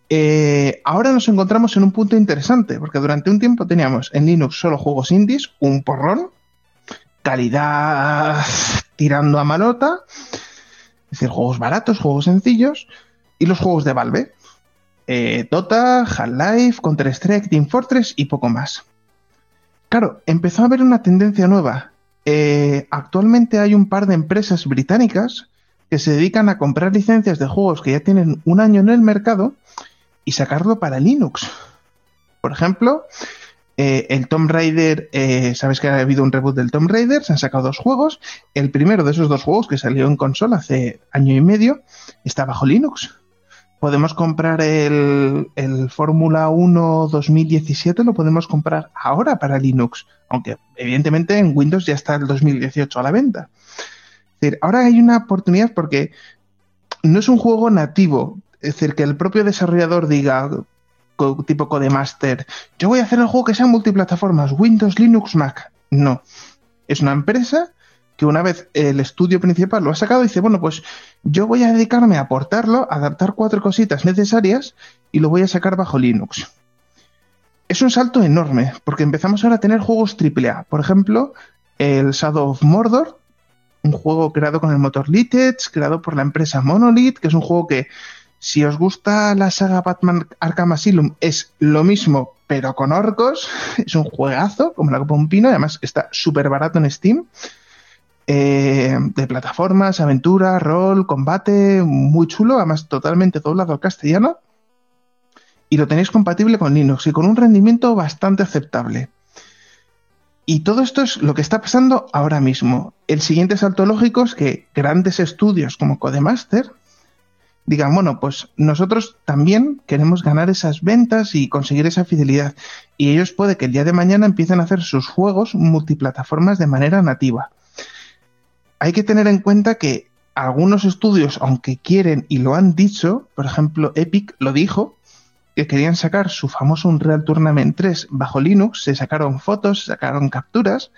Eh, ahora nos encontramos en un punto interesante, porque durante un tiempo teníamos en Linux solo juegos indies, un porrón, calidad tirando a malota, es decir, juegos baratos, juegos sencillos, y los juegos de Valve. Eh, Dota, Half-Life, Counter-Strike, Team Fortress y poco más. Claro, empezó a haber una tendencia nueva. Eh, actualmente hay un par de empresas británicas que se dedican a comprar licencias de juegos que ya tienen un año en el mercado y sacarlo para Linux. Por ejemplo, eh, el Tomb Raider, eh, sabes que ha habido un reboot del Tomb Raider, se han sacado dos juegos. El primero de esos dos juegos que salió en consola hace año y medio está bajo Linux. Podemos comprar el, el Fórmula 1 2017, lo podemos comprar ahora para Linux, aunque evidentemente en Windows ya está el 2018 a la venta. Es decir, ahora hay una oportunidad porque no es un juego nativo, es decir, que el propio desarrollador diga, tipo Codemaster, yo voy a hacer el juego que sea multiplataformas, Windows, Linux, Mac. No. Es una empresa que una vez el estudio principal lo ha sacado, dice, bueno, pues yo voy a dedicarme a aportarlo, adaptar cuatro cositas necesarias y lo voy a sacar bajo Linux. Es un salto enorme, porque empezamos ahora a tener juegos AAA. Por ejemplo, el Shadow of Mordor, un juego creado con el motor Litetz, creado por la empresa Monolith, que es un juego que si os gusta la saga Batman Arkham Asylum, es lo mismo, pero con orcos. Es un juegazo, como la copa un pino. Además, está súper barato en Steam. Eh, de plataformas, aventura, rol, combate, muy chulo. Además, totalmente doblado al castellano. Y lo tenéis compatible con Linux y con un rendimiento bastante aceptable. Y todo esto es lo que está pasando ahora mismo. El siguiente salto lógico es que grandes estudios como Codemaster digan, bueno, pues nosotros también queremos ganar esas ventas y conseguir esa fidelidad. Y ellos puede que el día de mañana empiecen a hacer sus juegos multiplataformas de manera nativa. Hay que tener en cuenta que algunos estudios, aunque quieren y lo han dicho, por ejemplo, Epic lo dijo, que querían sacar su famoso Unreal Tournament 3 bajo Linux, se sacaron fotos, se sacaron capturas,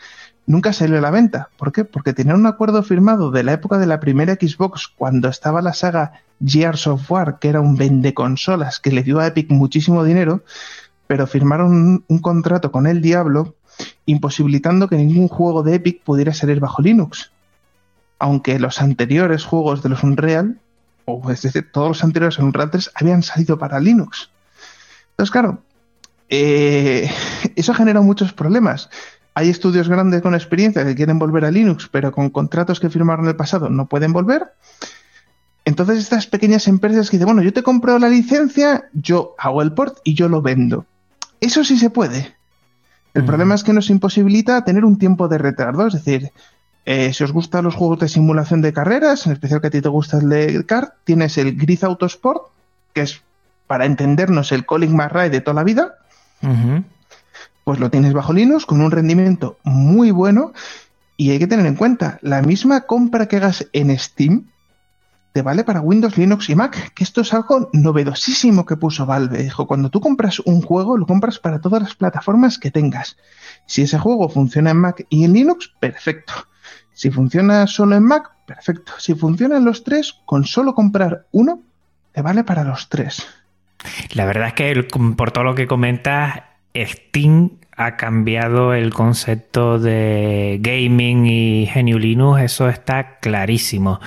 nunca salió a la venta. ¿Por qué? Porque tenían un acuerdo firmado de la época de la primera Xbox, cuando estaba la saga Gears of War, que era un vende consolas que le dio a Epic muchísimo dinero, pero firmaron un, contrato con el Diablo imposibilitando que ningún juego de Epic pudiera salir bajo Linux. Aunque los anteriores juegos de los Unreal, o es decir, todos los anteriores Unreal 3 habían salido para Linux. Entonces, claro, eh, eso genera muchos problemas. Hay estudios grandes con experiencia que quieren volver a Linux, pero con contratos que firmaron en el pasado no pueden volver. Entonces estas pequeñas empresas que dicen, bueno, yo te compro la licencia, yo hago el port y yo lo vendo. Eso sí se puede. El problema es que nos imposibilita tener un tiempo de retardo. Es decir, eh, si os gustan los juegos de simulación de carreras, en especial que a ti te gusta el de kart, tienes el Grid Autosport, que es, para entendernos, el Calling McRae de toda la vida pues lo tienes bajo Linux con un rendimiento muy bueno y hay que tener en cuenta, la misma compra que hagas en Steam te vale para Windows, Linux y Mac, que esto es algo novedosísimo que puso Valve. Dijo, cuando tú compras un juego, lo compras para todas las plataformas que tengas. Si ese juego funciona en Mac y en Linux, perfecto. Si funciona solo en Mac, perfecto. Si funcionan los tres, con solo comprar uno, te vale para los tres. La verdad es que por todo lo que comentas, Steam ha cambiado el concepto de gaming y GNU Linux, eso está clarísimo.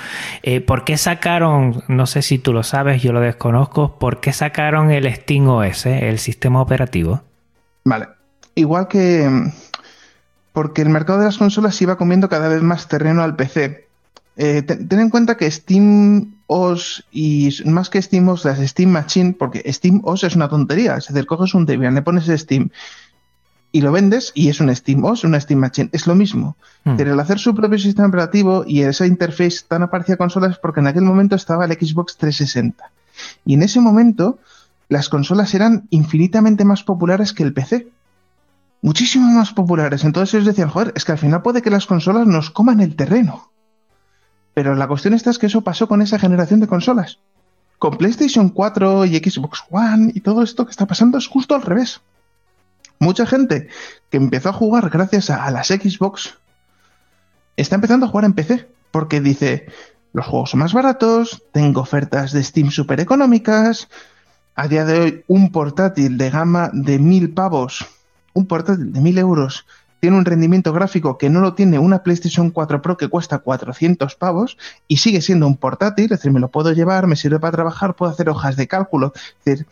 Eh, ¿Por qué sacaron, no sé si tú lo sabes, yo lo desconozco, ¿por qué sacaron el Steam OS, el sistema operativo? Vale, igual que porque el mercado de las consolas iba comiendo cada vez más terreno al PC. Eh, ten, en cuenta que Steam OS y más que Steam OS, las Steam Machine, porque Steam OS es una tontería, es decir, coges un Debian, le pones Steam y lo vendes y es un Steam OS, una Steam Machine, es lo mismo. Hmm. Pero el hacer su propio sistema operativo y esa interface tan aparecida a consolas porque en aquel momento estaba el Xbox 360. Y en ese momento las consolas eran infinitamente más populares que el PC. Muchísimo más populares. Entonces ellos decían, joder, es que al final puede que las consolas nos coman el terreno. Pero la cuestión esta es que eso pasó con esa generación de consolas. Con PlayStation 4 y Xbox One y todo esto que está pasando es justo al revés. Mucha gente que empezó a jugar gracias a, las Xbox está empezando a jugar en PC porque dice, los juegos son más baratos, tengo ofertas de Steam súper económicas, a día de hoy un portátil de gama de mil pavos, un portátil de mil euros, tiene un rendimiento gráfico que no lo tiene una PlayStation 4 Pro que cuesta 400 pavos y sigue siendo un portátil, es decir, me lo puedo llevar, me sirve para trabajar, puedo hacer hojas de cálculo. Es decir,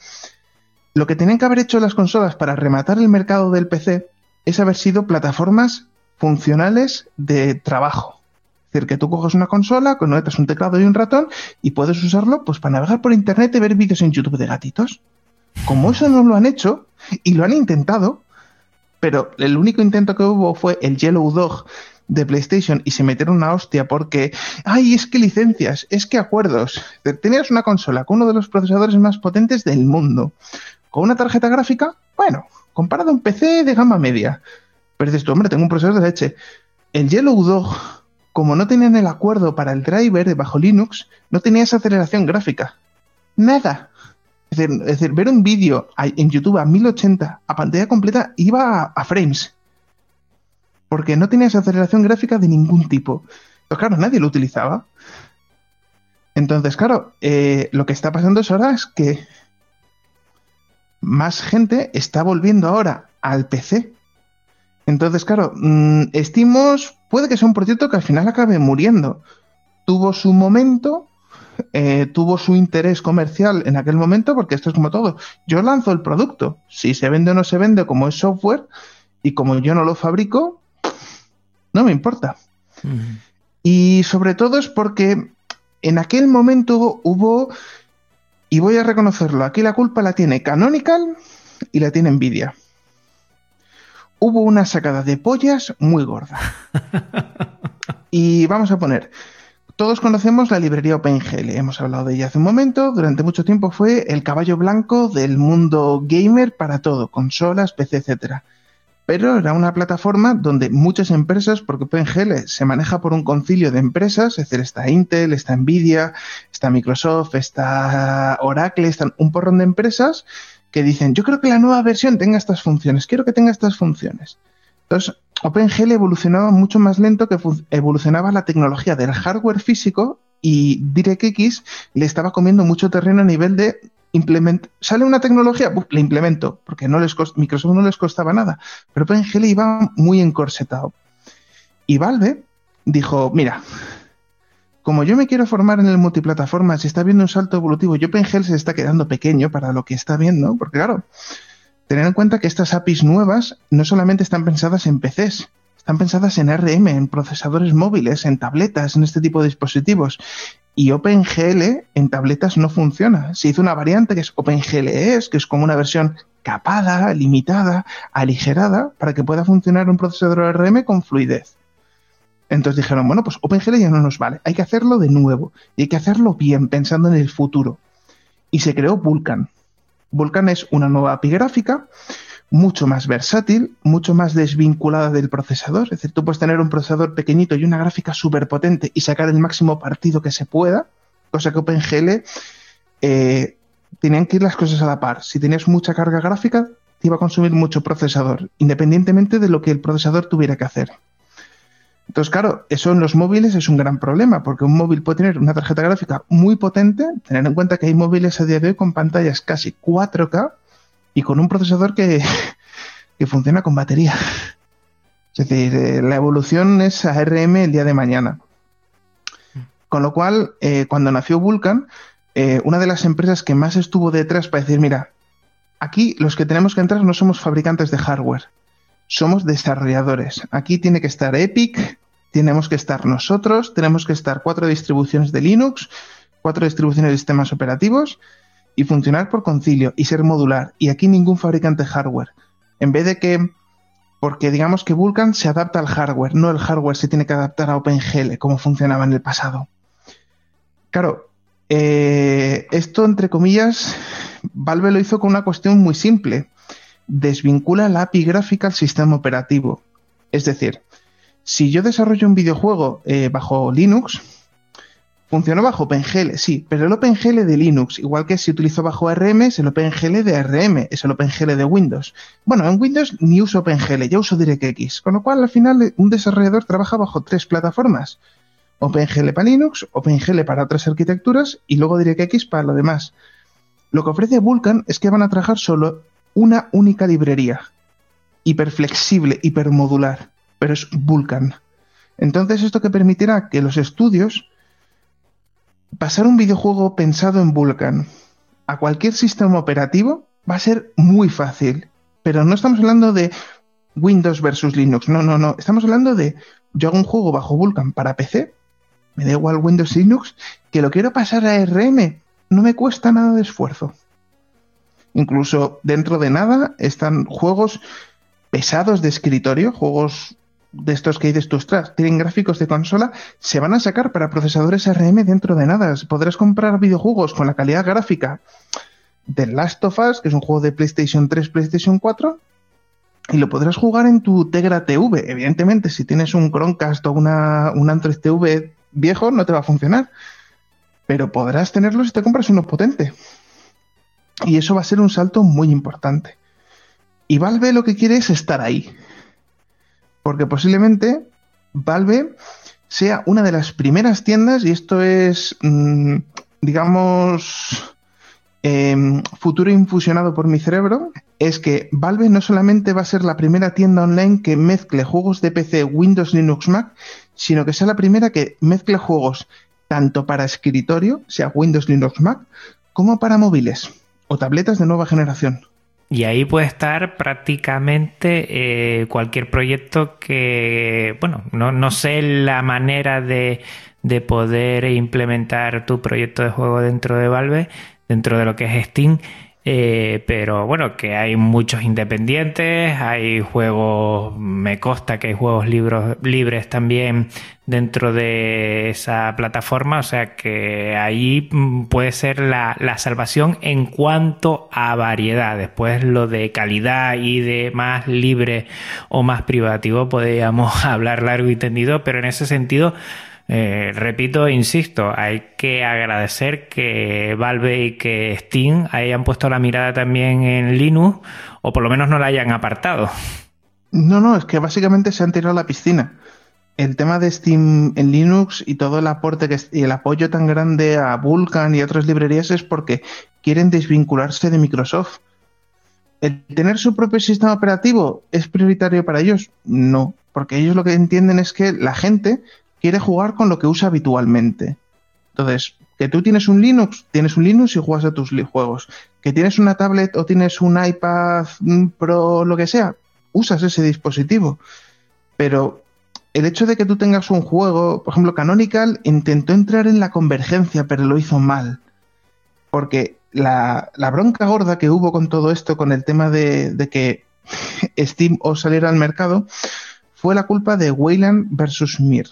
lo que tenían que haber hecho las consolas para rematar el mercado del PC es haber sido plataformas funcionales de trabajo. Es decir, que tú coges una consola, conectas un teclado y un ratón y puedes usarlo pues para navegar por internet y ver vídeos en YouTube de gatitos. Como eso no lo han hecho y lo han intentado, pero el único intento que hubo fue el Yellow Dog de PlayStation y se metieron una hostia porque, ay, es que licencias, es que acuerdos. Tenías una consola con uno de los procesadores más potentes del mundo, con una tarjeta gráfica, bueno, comparado a un PC de gama media. Pero dices tú, hombre, tengo un procesador de leche. El Yellow Dog, como no tenían el acuerdo para el driver de bajo Linux, no tenía esa aceleración gráfica. Nada. Es decir, ver un vídeo en YouTube a 1080 a pantalla completa iba a, frames. Porque no tenía esa aceleración gráfica de ningún tipo. Pues claro, nadie lo utilizaba. Entonces, claro, eh, lo que está pasando es ahora es que más gente está volviendo ahora al PC. Entonces, claro, mmm, puede que sea un proyecto que al final acabe muriendo. Tuvo su momento, eh, tuvo su interés comercial en aquel momento, porque esto es como todo. Yo lanzo el producto. Si se vende o no se vende, como es software, y como yo no lo fabrico, no me importa. Y sobre todo es porque en aquel momento hubo, y voy a reconocerlo, aquí la culpa la tiene Canonical y la tiene Nvidia. Hubo una sacada de pollas muy gorda. y vamos a poner, todos conocemos la librería OpenGL, hemos hablado de ella hace un momento, durante mucho tiempo fue el caballo blanco del mundo gamer para todo, consolas, PC, etcétera. Pero era una plataforma donde muchas empresas, porque OpenGL se maneja por un concilio de empresas, es decir, está Intel, está Nvidia, está Microsoft, está Oracle, están un porrón de empresas que dicen, yo creo que la nueva versión tenga estas funciones, quiero que tenga estas funciones. Entonces, OpenGL evolucionaba mucho más lento que evolucionaba la tecnología del hardware físico y DirectX le estaba comiendo mucho terreno a nivel de implementar. Sale una tecnología, la implemento, porque no les Microsoft no les costaba nada, pero OpenGL iba muy encorsetado. Y Valve dijo, mira, como yo me quiero formar en el multiplataforma, si está viendo un salto evolutivo y OpenGL se está quedando pequeño para lo que está viendo, porque claro, tener en cuenta que estas APIs nuevas no solamente están pensadas en PCs, están pensadas en RM, en procesadores móviles, en tabletas, en este tipo de dispositivos. Y OpenGL en tabletas no funciona. Se hizo una variante que es OpenGLES, que es como una versión capada, limitada, aligerada, para que pueda funcionar un procesador RM con fluidez. Entonces dijeron, bueno, pues OpenGL ya no nos vale, hay que hacerlo de nuevo y hay que hacerlo bien, pensando en el futuro. Y se creó Vulkan. Vulkan es una nueva API gráfica mucho más versátil, mucho más desvinculada del procesador. Es decir, tú puedes tener un procesador pequeñito y una gráfica súper potente y sacar el máximo partido que se pueda, cosa que OpenGL eh, tenían que ir las cosas a la par. Si tenías mucha carga gráfica, te iba a consumir mucho procesador, independientemente de lo que el procesador tuviera que hacer. Entonces, claro, eso en los móviles es un gran problema, porque un móvil puede tener una tarjeta gráfica muy potente, tener en cuenta que hay móviles a día de hoy con pantallas casi 4K y con un procesador que, funciona con batería. Es decir, eh, la evolución es ARM el día de mañana. Con lo cual, eh, cuando nació Vulkan, eh, una de las empresas que más estuvo detrás para decir, mira, aquí los que tenemos que entrar no somos fabricantes de hardware, somos desarrolladores. Aquí tiene que estar Epic, tenemos que estar nosotros, tenemos que estar cuatro distribuciones de Linux, cuatro distribuciones de sistemas operativos y funcionar por concilio y ser modular. Y aquí ningún fabricante hardware. En vez de que, porque digamos que Vulkan se adapta al hardware, no el hardware se tiene que adaptar a OpenGL como funcionaba en el pasado. Claro, eh, esto entre comillas, Valve lo hizo con una cuestión muy simple desvincula la API gráfica al sistema operativo. Es decir, si yo desarrollo un videojuego eh, bajo Linux, Funcionó bajo OpenGL, sí, pero el OpenGL de Linux, igual que si utilizo bajo RM, es el OpenGL de RM, es el OpenGL de Windows. Bueno, en Windows ni uso OpenGL, ya uso DirectX, con lo cual al final un desarrollador trabaja bajo tres plataformas. OpenGL para Linux, OpenGL para otras arquitecturas y luego DirectX para lo demás. Lo que ofrece Vulkan es que van a trabajar solo una única librería, hiperflexible, hipermodular, pero es Vulkan. Entonces esto que permitirá que los estudios pasar un videojuego pensado en Vulkan a cualquier sistema operativo va a ser muy fácil. Pero no estamos hablando de Windows versus Linux, no, no, no. Estamos hablando de yo hago un juego bajo Vulkan para PC, me da igual Windows Linux, que lo quiero pasar a RM, no me cuesta nada de esfuerzo. Incluso dentro de nada están juegos pesados de escritorio, juegos de estos que dices tú, ostras, tienen gráficos de consola, se van a sacar para procesadores RM dentro de nada. Podrás comprar videojuegos con la calidad gráfica de Last of Us, que es un juego de PlayStation 3, PlayStation 4, y lo podrás jugar en tu Tegra TV. Evidentemente, si tienes un Chromecast o una, un Android TV viejo, no te va a funcionar. Pero podrás tenerlo si te compras uno potente. Y eso va a ser un salto muy importante. Y Valve lo que quiere es estar ahí porque posiblemente Valve sea una de las primeras tiendas, y esto es, mm, digamos, em, futuro infusionado por mi cerebro, es que Valve no solamente va a ser la primera tienda online que mezcle juegos de PC, Windows, Linux, Mac, sino que sea la primera que mezcle juegos tanto para escritorio, sea Windows, Linux, Mac, como para móviles o tabletas de nueva generación. Y ahí puede estar prácticamente eh, cualquier proyecto que, bueno, no, no sé la manera de, de, poder implementar tu proyecto de juego dentro de Valve, dentro de lo que es Steam, eh, pero bueno, que hay muchos independientes, hay juegos, me consta que hay juegos libros, libres también dentro de esa plataforma, o sea que ahí mm, puede ser la, la salvación en cuanto a variedad. Después lo de calidad y de más libre o más privativo podríamos hablar largo y tendido, pero en ese sentido eh, repito insisto, hay que agradecer que Valve y que Steam hayan puesto la mirada también en Linux o por lo menos no la hayan apartado. No, no, es que básicamente se han tirado a la piscina. El tema de Steam en Linux y todo el aporte que, y el apoyo tan grande a Vulkan y otras librerías es porque quieren desvincularse de Microsoft. ¿El tener su propio sistema operativo es prioritario para ellos? No, porque ellos lo que entienden es que la gente quiere jugar con lo que usa habitualmente. Entonces, que tú tienes un Linux, tienes un Linux y juegas a tus juegos. Que tienes una tablet o tienes un iPad Pro, lo que sea, usas ese dispositivo. Pero el hecho de que tú tengas un juego, por ejemplo, Canonical intentó entrar en la convergencia, pero lo hizo mal. Porque la, bronca gorda que hubo con todo esto, con el tema de, de que Steam o saliera al mercado, fue la culpa de Wayland versus Mir.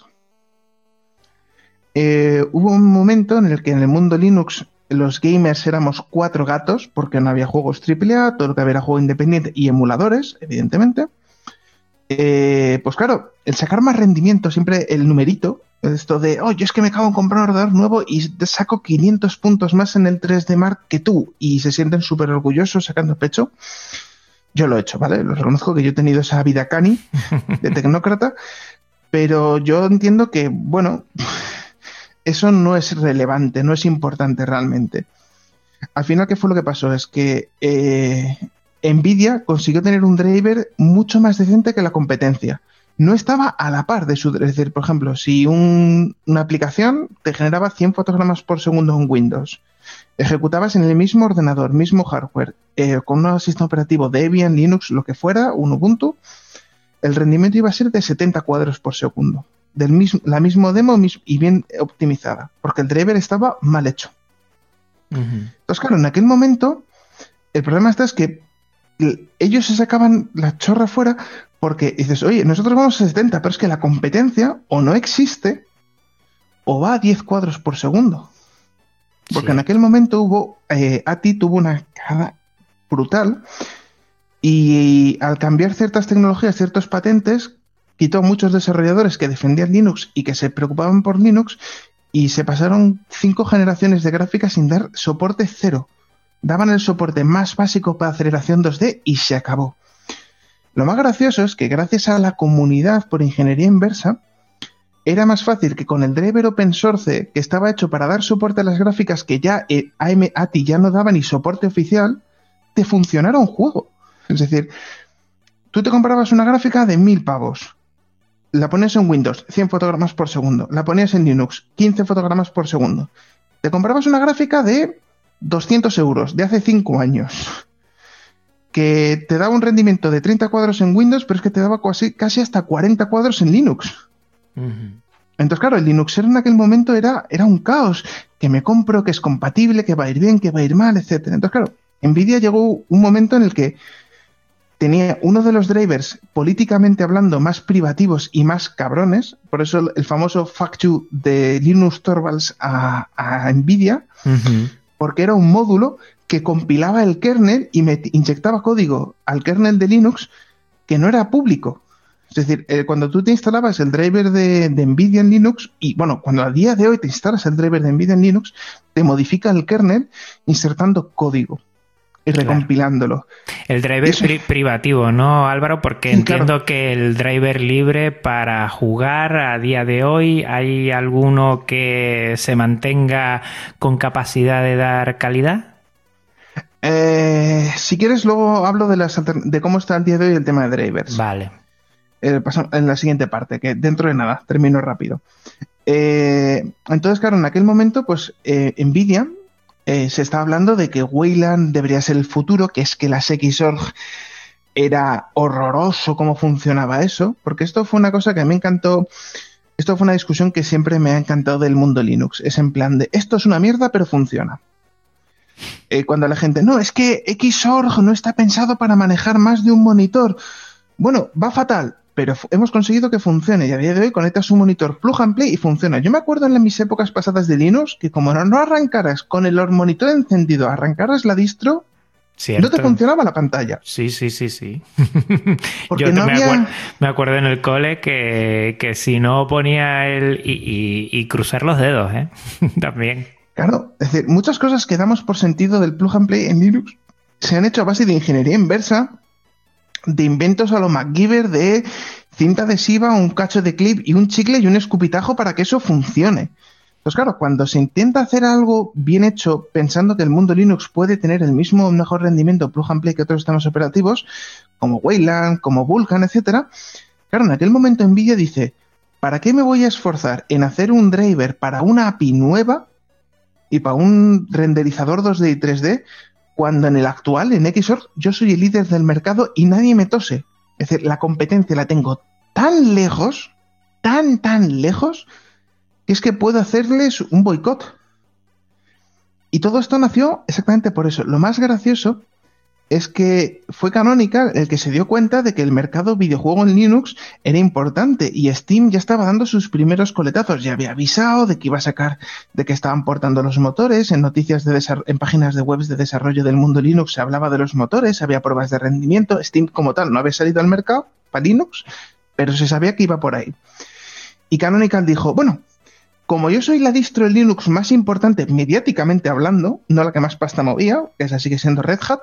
Eh, hubo un momento en el que en el mundo Linux los gamers éramos cuatro gatos, porque no había juegos AAA, todo lo que había era juego independiente y emuladores, evidentemente. Eh, pues claro, el sacar más rendimiento, siempre el numerito, esto de, oh, yo es que me acabo de comprar un ordenador nuevo y saco 500 puntos más en el 3D Mark que tú, y se sienten súper orgullosos sacando pecho. Yo lo he hecho, ¿vale? Lo reconozco que yo he tenido esa vida cani de tecnócrata, pero yo entiendo que, bueno, eso no es relevante, no es importante realmente. Al final, ¿qué fue lo que pasó? Es que eh, Nvidia consiguió tener un driver mucho más decente que la competencia. No estaba a la par de su... Es decir, por ejemplo, si una aplicación te generaba 100 fotogramas por segundo en Windows, ejecutabas en el mismo ordenador, mismo hardware, eh, con un sistema operativo Debian, Linux, lo que fuera, un Ubuntu, el rendimiento iba a ser de 70 cuadros por segundo del mismo, la misma demo y bien optimizada, porque el driver estaba mal hecho. Entonces, claro, en aquel momento, el problema está es que ellos se sacaban la chorra fuera porque dices, oye, nosotros vamos a 70, pero es que la competencia o no existe o va a 10 cuadros por segundo. Porque en aquel momento hubo, eh, ATI tuvo una cara brutal Y al cambiar ciertas tecnologías, ciertos patentes, quitó a muchos desarrolladores que defendían Linux y que se preocupaban por Linux y se pasaron cinco generaciones de gráficas sin dar soporte cero. Daban el soporte más básico para aceleración 2D y se acabó. Lo más gracioso es que gracias a la comunidad por ingeniería inversa, era más fácil que con el driver open source que estaba hecho para dar soporte a las gráficas que ya AMATI ya no daba ni soporte oficial, te funcionara un juego. Es decir, tú te comprabas una gráfica de mil pavos, la ponías en Windows, 100 fotogramas por segundo, la ponías en Linux, 15 fotogramas por segundo. Te comprabas una gráfica de 200 euros, de hace 5 años, que te daba un rendimiento de 30 cuadros en Windows, pero es que te daba casi, casi hasta 40 cuadros en Linux. Entonces, claro, el Linux en aquel momento era, era un caos, que me compro, que es compatible, que va a ir bien, que va a ir mal, etc. Entonces, claro, Nvidia llegó un momento en el que tenía uno de los drivers políticamente hablando más privativos y más cabrones, por eso el, famoso fuck you de Linux Torvalds a, Nvidia, porque era un módulo que compilaba el kernel y me inyectaba código al kernel de Linux que no era público. Es decir, eh, cuando tú te instalabas el driver de, de, Nvidia en Linux, y bueno, cuando a día de hoy te instalas el driver de Nvidia en Linux, te modifica el kernel insertando código y recompilándolo. El driver privativo, ¿no, Álvaro? Porque entiendo que el driver libre para jugar a día de hoy, ¿hay alguno que se mantenga con capacidad de dar calidad? Eh, si quieres, luego hablo de, las de cómo está el día de hoy el tema de drivers. Vale. Eh, en la siguiente parte, que dentro de nada, termino rápido. Eh, entonces, claro, en aquel momento, pues Nvidia eh, se está hablando de que Wayland debería ser el futuro, que es que las XORG era horroroso cómo funcionaba eso, porque esto fue una cosa que me encantó. Esto fue una discusión que siempre me ha encantado del mundo Linux. Es en plan de esto es una mierda, pero funciona. Eh, cuando la gente, no, es que XORG no está pensado para manejar más de un monitor. Bueno, va fatal pero hemos conseguido que funcione y a día de hoy conectas un monitor plug and play y funciona. Yo me acuerdo en mis épocas pasadas de Linux que como no, arrancaras con el monitor encendido, arrancaras la distro, no te funcionaba la pantalla. Sí, sí, sí, sí. Yo me, acuerdo, en el cole que, si no ponía el... y, cruzar los dedos, ¿eh? También. Claro, es decir, muchas cosas que damos por sentido del plug and play en Linux se han hecho a base de ingeniería inversa de inventos a lo MacGyver de cinta adhesiva, un cacho de clip y un chicle y un escupitajo para que eso funcione. Pues claro, cuando se intenta hacer algo bien hecho pensando que el mundo Linux puede tener el mismo mejor rendimiento plug and play que otros sistemas operativos, como Wayland, como Vulkan, etcétera, claro, en aquel momento Nvidia dice, ¿para qué me voy a esforzar en hacer un driver para una API nueva y para un renderizador 2D y 3D cuando en el actual, en XOR, yo soy el líder del mercado y nadie me tose. Es decir, la competencia la tengo tan lejos, tan, tan lejos, que es que puedo hacerles un boicot. Y todo esto nació exactamente por eso. Lo más gracioso es que fue Canonical el que se dio cuenta de que el mercado videojuego en Linux era importante y Steam ya estaba dando sus primeros coletazos, ya había avisado de que iba a sacar, de que estaban portando los motores, en noticias de en páginas de webs de desarrollo del mundo Linux se hablaba de los motores, había pruebas de rendimiento, Steam como tal no había salido al mercado para Linux, pero se sabía que iba por ahí. Y Canonical dijo, bueno, como yo soy la distro de Linux más importante mediáticamente hablando, no la que más pasta movía, que esa sigue siendo Red Hat,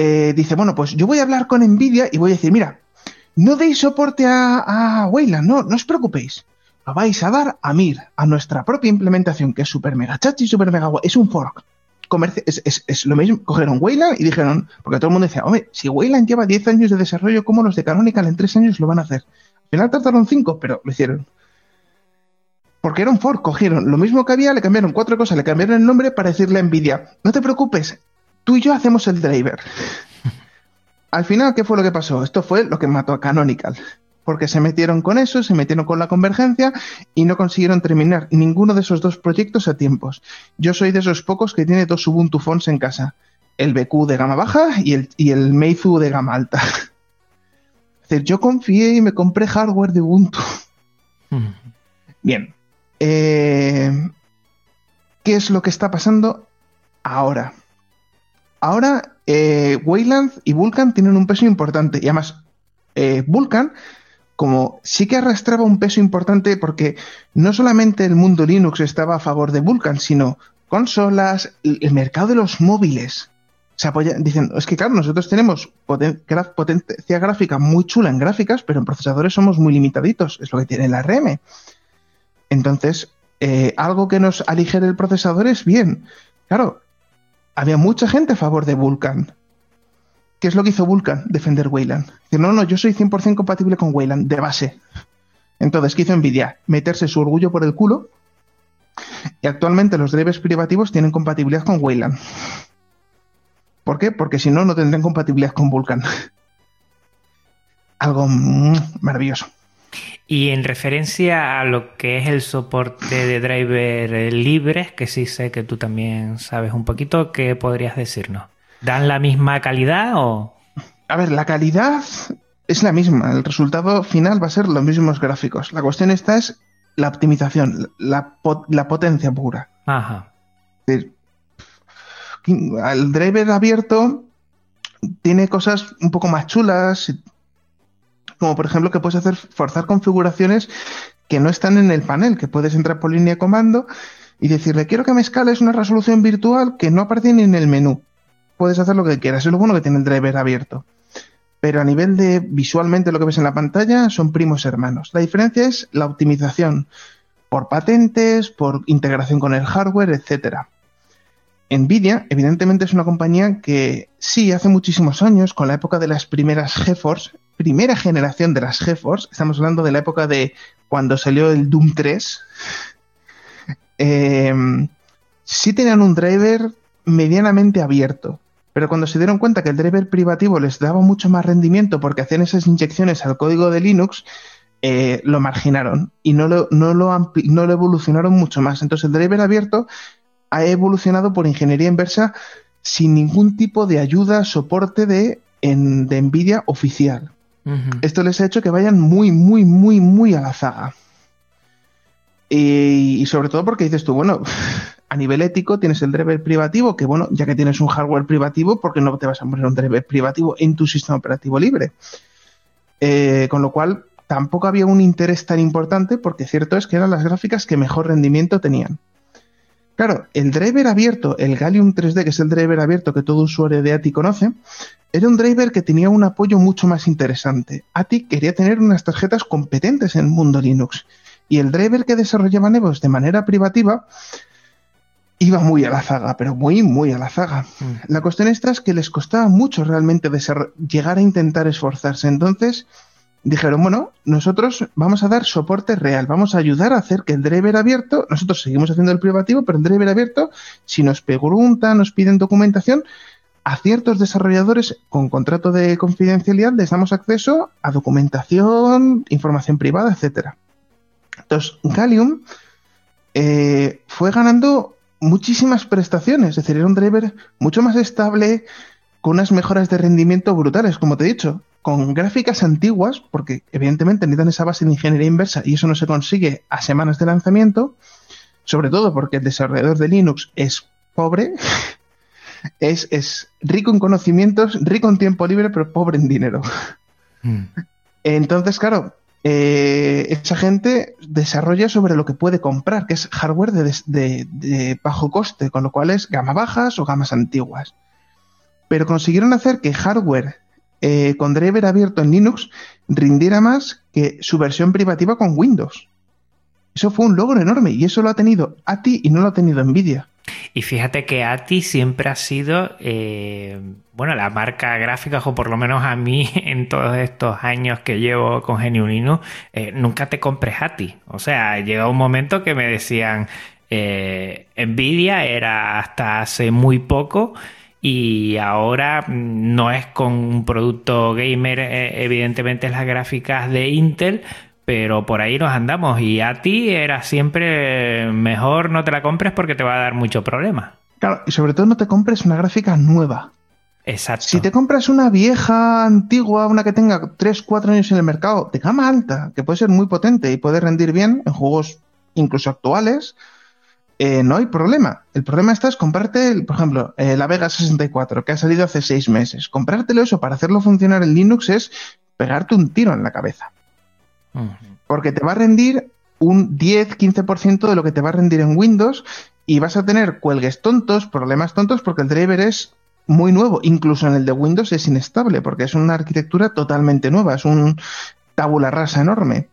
eh, dice, bueno, pues yo voy a hablar con Nvidia y voy a decir, mira, no deis soporte a, a Wayland, no, no os preocupéis. Lo vais a dar a Mir, a nuestra propia implementación, que es super mega chachi, super mega guay. Es un fork. es, es, lo mismo, cogieron Wayland y dijeron, porque todo el mundo decía, hombre, si Wayland lleva 10 años de desarrollo, ¿cómo los de Canonical en 3 años lo van a hacer? Al final tardaron 5, pero lo hicieron. Porque era un fork, cogieron lo mismo que había, le cambiaron cuatro cosas, le cambiaron el nombre para decirle a Nvidia, no te preocupes, tú y yo hacemos el driver. Al final, ¿qué fue lo que pasó? Esto fue lo que mató a Canonical. Porque se metieron con eso, se metieron con la convergencia y no consiguieron terminar ninguno de esos dos proyectos a tiempos. Yo soy de esos pocos que tiene dos Ubuntu Fonts en casa. El BQ de gama baja y el, y el Meizu de gama alta. Es decir, yo confié y me compré hardware de Ubuntu. Bien. Eh, ¿Qué es lo que está pasando ahora? Ahora eh, Wayland y Vulkan tienen un peso importante. Y además, eh, Vulkan, como sí que arrastraba un peso importante porque no solamente el mundo Linux estaba a favor de Vulkan, sino consolas, el mercado de los móviles. Se apoya, dicen, es que claro, nosotros tenemos potencia gráfica muy chula en gráficas, pero en procesadores somos muy limitaditos, es lo que tiene la RM. Entonces, eh, algo que nos aligere el procesador es bien. Claro, había mucha gente a favor de Vulkan. ¿Qué es lo que hizo Vulkan? Defender Wayland. Dice, no, no, yo soy 100% compatible con Wayland, de base. Entonces, ¿qué hizo Nvidia? Meterse su orgullo por el culo. Y actualmente los drivers privativos tienen compatibilidad con Wayland. ¿Por qué? Porque si no, no tendrían compatibilidad con Vulkan. Algo maravilloso. Y en referencia a lo que es el soporte de driver libres, que sí sé que tú también sabes un poquito, ¿qué podrías decirnos? ¿Dan la misma calidad o...? A ver, la calidad es la misma. El resultado final va a ser los mismos gráficos. La cuestión esta es la optimización, la, potencia pura. Ajá. el driver abierto tiene cosas un poco más chulas, como por ejemplo que puedes hacer forzar configuraciones que no están en el panel, que puedes entrar por línea de comando y decirle quiero que me escales una resolución virtual que no aparece ni en el menú. Puedes hacer lo que quieras, es lo bueno que tiene el driver abierto. Pero a nivel de visualmente lo que ves en la pantalla son primos hermanos. La diferencia es la optimización por patentes, por integración con el hardware, etcétera. Nvidia, evidentemente, es una compañía que sí, hace muchísimos años, con la época de las primeras GeForce, primera generación de las GeForce, estamos hablando de la época de cuando salió el Doom 3, em, sí tenían un driver medianamente abierto. Pero cuando se dieron cuenta que el driver privativo les daba mucho más rendimiento porque hacían esas inyecciones al código de Linux, eh, lo marginaron y no lo, no, lo no lo evolucionaron mucho más. Entonces el driver abierto ha evolucionado por ingeniería inversa sin ningún tipo de ayuda, soporte de, de NVIDIA oficial. Esto les ha hecho que vayan muy, muy, muy, muy a la zaga. Y, sobre todo porque dices tú, bueno, a nivel ético tienes el driver privativo, que bueno, ya que tienes un hardware privativo, ¿por qué no te vas a poner un driver privativo en tu sistema operativo libre? Eh, con lo cual, tampoco había un interés tan importante porque cierto es que eran las gráficas que mejor rendimiento tenían. Claro, el driver abierto, el Gallium 3D, que es el driver abierto que todo usuario de ATI conoce, era un driver que tenía un apoyo mucho más interesante. ATI quería tener unas tarjetas competentes en el mundo Linux. Y el driver que desarrollaba Nevos de manera privativa iba muy a la zaga, pero muy, muy a la zaga. Mm. La cuestión esta es que les costaba mucho realmente llegar a intentar esforzarse. Entonces, dijeron, bueno, nosotros vamos a dar soporte real, vamos a ayudar a hacer que el driver abierto, nosotros seguimos haciendo el privativo, pero el driver abierto, si nos preguntan, nos piden documentación, a ciertos desarrolladores con contrato de confidencialidad les damos acceso a documentación, información privada, etcétera. Entonces, Gallium eh, fue ganando muchísimas prestaciones, es decir, era un driver mucho más estable, con unas mejoras de rendimiento brutales, como te he dicho con gráficas antiguas, porque evidentemente necesitan esa base de ingeniería inversa y eso no se consigue a semanas de lanzamiento, sobre todo porque el desarrollador de Linux es pobre, es, es rico en conocimientos, rico en tiempo libre, pero pobre en dinero. Hmm. Entonces, claro, eh, esa gente desarrolla sobre lo que puede comprar, que es hardware de, bajo coste, con lo cual es gama bajas o gamas antiguas. Pero consiguieron hacer que hardware eh, con driver abierto en Linux rindiera más que su versión privativa con Windows. Eso fue un logro enorme y eso lo ha tenido ATI y no lo ha tenido Nvidia. Y fíjate que ATI siempre ha sido, eh, bueno, la marca gráfica, o por lo menos a mí en todos estos años que llevo con Genio Linux, eh, nunca te compres ATI. O sea, llega un momento que me decían, Nvidia era hasta hace muy poco y ahora no es con un producto gamer, eh, evidentemente las gráficas de Intel, pero por ahí nos andamos y a ti era siempre mejor no te la compres porque te va a dar mucho problema. Claro, y sobre todo no te compres una gráfica nueva. Exacto. Si te compras una vieja, antigua, una que tenga 3, 4 años en el mercado, de gama alta, que puede ser muy potente y puede rendir bien en juegos incluso actuales, eh, no hay problema. El problema está es comprarte, por ejemplo, eh, la Vega 64, que ha salido hace seis meses. Comprártelo eso para hacerlo funcionar en Linux es pegarte un tiro en la cabeza. Porque te va a rendir un 10-15% de lo que te va a rendir en Windows y vas a tener cuelgues tontos, problemas tontos, porque el driver es muy nuevo. Incluso en el de Windows es inestable, porque es una arquitectura totalmente nueva, es un tabula rasa enorme.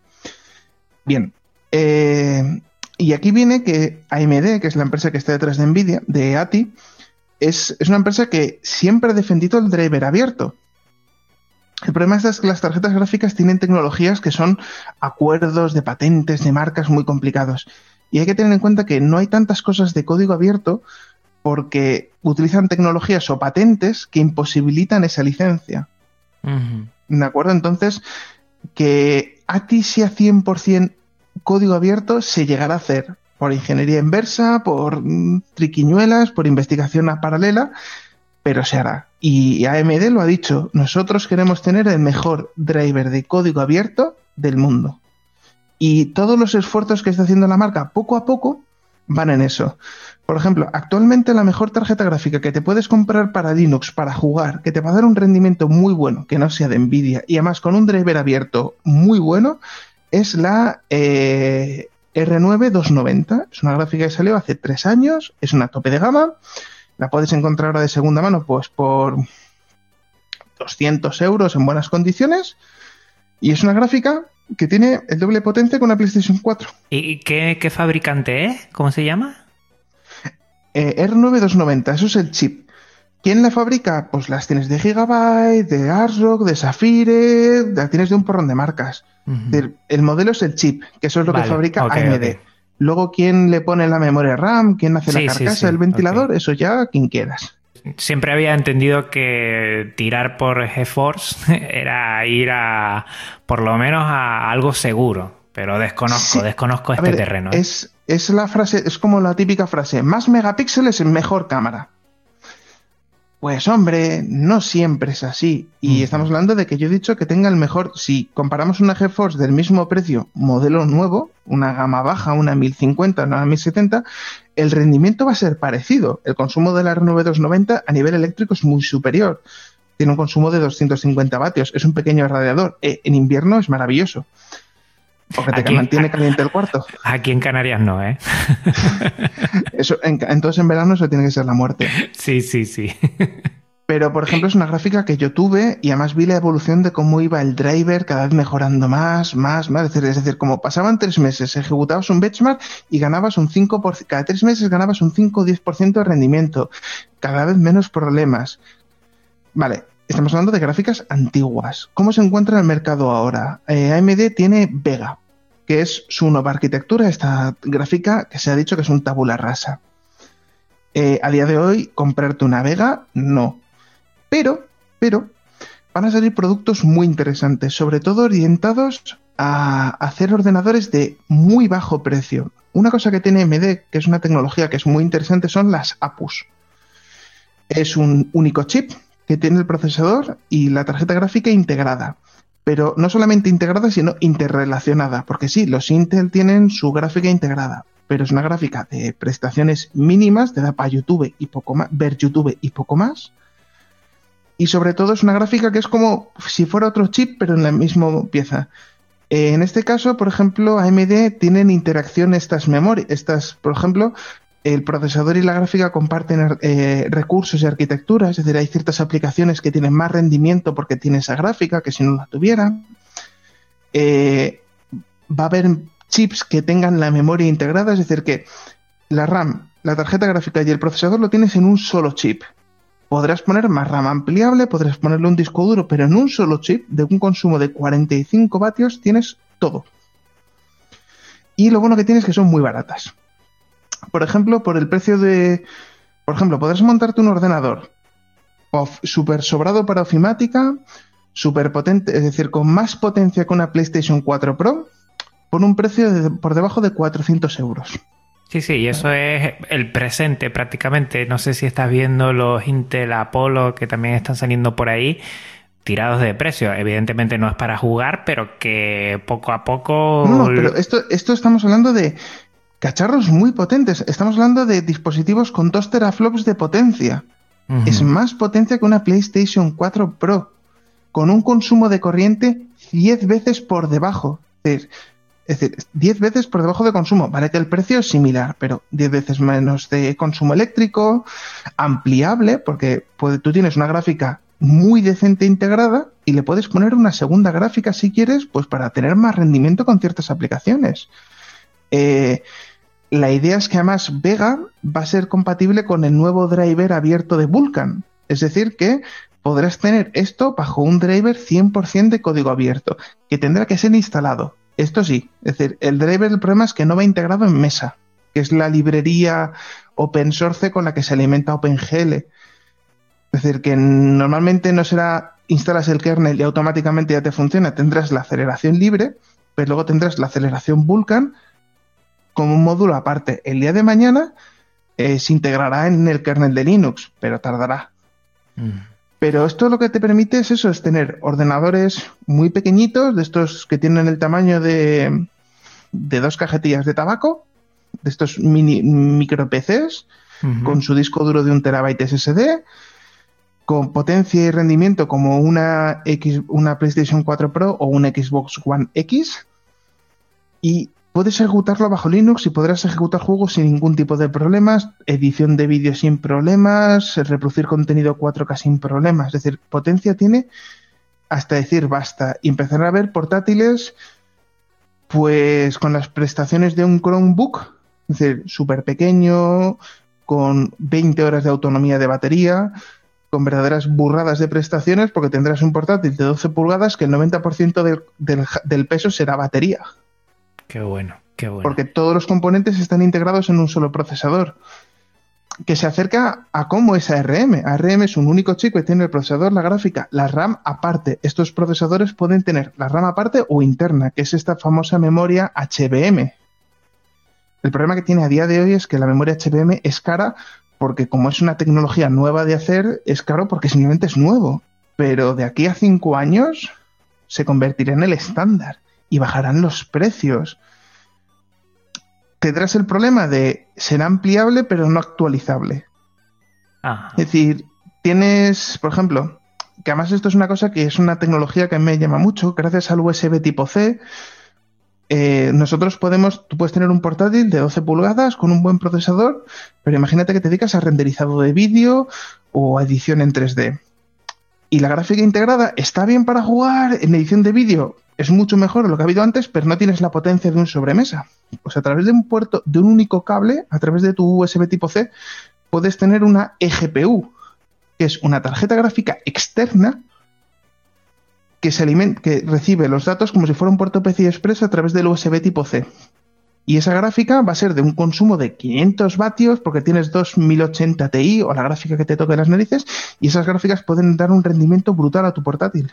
Bien. Eh, y aquí viene que AMD, que es la empresa que está detrás de Nvidia, de ATI, es, es una empresa que siempre ha defendido el driver abierto. El problema es que las tarjetas gráficas tienen tecnologías que son acuerdos de patentes, de marcas muy complicados. Y hay que tener en cuenta que no hay tantas cosas de código abierto porque utilizan tecnologías o patentes que imposibilitan esa licencia. ¿De acuerdo? Entonces, que ATI sea 100% código abierto se llegará a hacer por ingeniería inversa, por mm, triquiñuelas, por investigación a paralela, pero se hará. Y AMD lo ha dicho, nosotros queremos tener el mejor driver de código abierto del mundo. Y todos los esfuerzos que está haciendo la marca poco a poco van en eso. Por ejemplo, actualmente la mejor tarjeta gráfica que te puedes comprar para Linux para jugar, que te va a dar un rendimiento muy bueno, que no sea de Nvidia, y además con un driver abierto muy bueno, es la eh, R9 290. Es una gráfica que salió hace tres años, es una tope de gama la puedes encontrar ahora de segunda mano, pues por 200 euros en buenas condiciones. Y es una gráfica que tiene el doble potencia con una PlayStation 4. ¿Y qué, fabricante es? ¿Cómo se llama? Eh, R9290, eso es el chip. ¿Quién la fabrica? Pues las tienes de Gigabyte, de ASRock, de Sapphire, las tienes de un porrón de marcas. el, modelo es el chip, que eso es lo que fabrica AMD. Luego, ¿quién le pone la memoria RAM? ¿Quién hace la carcasa, el ventilador? Eso ya, quien quieras. Siempre había entendido que tirar por GeForce era ir a, por lo menos, a algo seguro. Pero desconozco, desconozco este terreno. ¿eh? Es, es la frase, es como la típica frase, más megapíxeles en mejor cámara. Pues hombre, no siempre es así. Y estamos hablando de que yo he dicho que tenga el mejor, si comparamos una GeForce del mismo precio, modelo nuevo, una gama baja, una 1050, una 1070, el rendimiento va a ser parecido. El consumo de la R9290 a nivel eléctrico es muy superior. Tiene un consumo de 250 vatios. Es un pequeño radiador. Eh, en invierno es maravilloso. Porque te mantiene caliente el cuarto. Aquí en Canarias no, ¿eh? eso, entonces en verano eso tiene que ser la muerte. Sí, sí, sí. Pero, por ejemplo, es una gráfica que yo tuve y además vi la evolución de cómo iba el driver cada vez mejorando más, más, más. Es decir, es decir como pasaban tres meses, ejecutabas un benchmark y ganabas un 5%, cada tres meses ganabas un 5 o 10% de rendimiento. Cada vez menos problemas. Vale, estamos hablando de gráficas antiguas. ¿Cómo se encuentra en el mercado ahora? Eh, AMD tiene Vega, que es su nueva arquitectura, esta gráfica que se ha dicho que es un tabula rasa. Eh, a día de hoy, comprarte una Vega, no. Pero, pero, van a salir productos muy interesantes, sobre todo orientados a hacer ordenadores de muy bajo precio. Una cosa que tiene AMD, que es una tecnología que es muy interesante, son las APUs. Es un único chip que tiene el procesador y la tarjeta gráfica integrada. Pero no solamente integrada, sino interrelacionada. Porque sí, los Intel tienen su gráfica integrada, pero es una gráfica de prestaciones mínimas, te da para YouTube y poco más, ver YouTube y poco más. Y sobre todo es una gráfica que es como si fuera otro chip, pero en la misma pieza. Eh, en este caso, por ejemplo, AMD tienen interacción estas memorias, estas, por ejemplo, el procesador y la gráfica comparten eh, recursos y arquitectura, es decir, hay ciertas aplicaciones que tienen más rendimiento porque tiene esa gráfica que si no la tuviera. Eh, va a haber chips que tengan la memoria integrada, es decir, que la RAM, la tarjeta gráfica y el procesador lo tienes en un solo chip. Podrás poner más RAM ampliable, podrás ponerle un disco duro, pero en un solo chip de un consumo de 45 vatios tienes todo. Y lo bueno que tienes es que son muy baratas por ejemplo, por el precio de. Por ejemplo, podrás montarte un ordenador súper sobrado para ofimática, súper potente, es decir, con más potencia que una PlayStation 4 Pro, por un precio por debajo de 400 euros. Sí, sí, y eso es el presente prácticamente. No sé si estás viendo los Intel Apollo que también están saliendo por ahí tirados de precio. Evidentemente no es para jugar, pero que poco a poco... No, no pero esto, esto estamos hablando de cacharros muy potentes. Estamos hablando de dispositivos con 2 teraflops de potencia. Es más potencia que una PlayStation 4 Pro, con un consumo de corriente 10 veces por debajo. Es decir, 10 veces por debajo de consumo. Vale que el precio es similar, pero 10 veces menos de consumo eléctrico, ampliable, porque tú tienes una gráfica muy decente integrada y le puedes poner una segunda gráfica si quieres, pues para tener más rendimiento con ciertas aplicaciones. Eh, la idea es que además Vega va a ser compatible con el nuevo driver abierto de Vulkan. Es decir, que podrás tener esto bajo un driver 100% de código abierto, que tendrá que ser instalado. Esto sí, es decir, el driver, el problema es que no va integrado en Mesa, que es la librería open source con la que se alimenta OpenGL. Es decir, que normalmente no será instalas el kernel y automáticamente ya te funciona, tendrás la aceleración libre, pero luego tendrás la aceleración Vulkan como un módulo aparte. El día de mañana eh, se integrará en el kernel de Linux, pero tardará. Mm. Pero esto lo que te permite es eso, es tener ordenadores muy pequeñitos, de estos que tienen el tamaño de, de dos cajetillas de tabaco, de estos mini micro PCs, con su disco duro de un terabyte SSD, con potencia y rendimiento como una, X, una PlayStation 4 Pro o un Xbox One X. Y Puedes ejecutarlo bajo Linux y podrás ejecutar juegos sin ningún tipo de problemas, edición de vídeo sin problemas, reproducir contenido 4K sin problemas. Es decir, potencia tiene hasta decir basta. Y empezar a ver portátiles, pues con las prestaciones de un Chromebook, es decir, súper pequeño, con 20 horas de autonomía de batería, con verdaderas burradas de prestaciones, porque tendrás un portátil de 12 pulgadas que el 90% del peso será batería. Qué bueno, qué bueno. Porque todos los componentes están integrados en un solo procesador. Que se acerca a cómo es ARM. ARM es un único chip que tiene el procesador, la gráfica, la RAM aparte. Estos procesadores pueden tener la RAM aparte o interna, que es esta famosa memoria HBM. El problema que tiene a día de hoy es que la memoria HBM es cara porque como es una tecnología nueva de hacer, es caro porque simplemente es nuevo. Pero de aquí a cinco años se convertirá en el estándar y bajarán los precios. Tendrás el problema de ser ampliable pero no actualizable. Es decir, tienes, por ejemplo, que además esto es una cosa que es una tecnología que me llama mucho, gracias al USB tipo C, eh, nosotros podemos, tú puedes tener un portátil de 12 pulgadas con un buen procesador, pero imagínate que te dedicas a renderizado de vídeo o a edición en 3D. Y la gráfica integrada está bien para jugar en edición de vídeo, es mucho mejor lo que ha habido antes, pero no tienes la potencia de un sobremesa. Pues a través de un puerto, de un único cable, a través de tu USB tipo C, puedes tener una eGPU, que es una tarjeta gráfica externa que, se que recibe los datos como si fuera un puerto PCI Express a través del USB tipo C. Y esa gráfica va a ser de un consumo de 500 vatios porque tienes 2080 Ti o la gráfica que te toque las narices y esas gráficas pueden dar un rendimiento brutal a tu portátil.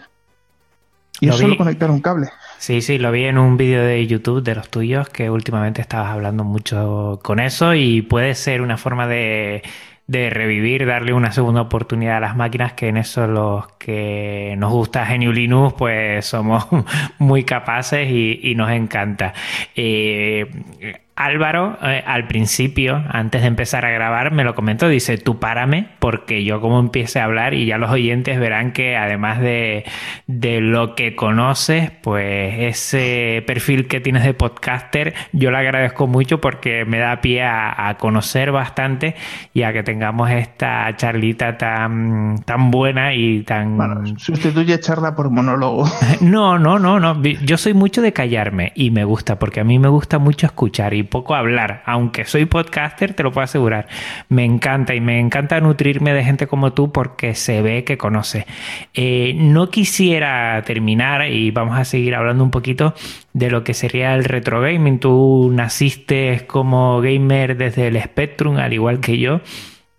Y es solo conectar un cable. Sí, sí, lo vi en un vídeo de YouTube de los tuyos que últimamente estabas hablando mucho con eso y puede ser una forma de, revivir, darle una segunda oportunidad a las máquinas, que en eso los que nos gusta Genio Linux, pues somos muy capaces y, nos encanta. Eh, Álvaro, eh, al principio, antes de empezar a grabar, me lo comentó, dice, tú párame, porque yo como empiece a hablar y ya los oyentes verán que además de, lo que conoces, pues ese perfil que tienes de podcaster, yo le agradezco mucho porque me da pie a, conocer bastante y a que tengamos esta charlita tan, tan buena y tan... Bueno, sustituye charla por monólogo. No, no, no, no, yo soy mucho de callarme y me gusta, porque a mí me gusta mucho escuchar y poco hablar. Aunque soy podcaster, te lo puedo asegurar. Me encanta y me encanta nutrirme de gente como tú porque se ve que conoce. Eh, no quisiera terminar y vamos a seguir hablando un poquito de lo que sería el retro gaming. Tú naciste como gamer desde el Spectrum, al igual que yo.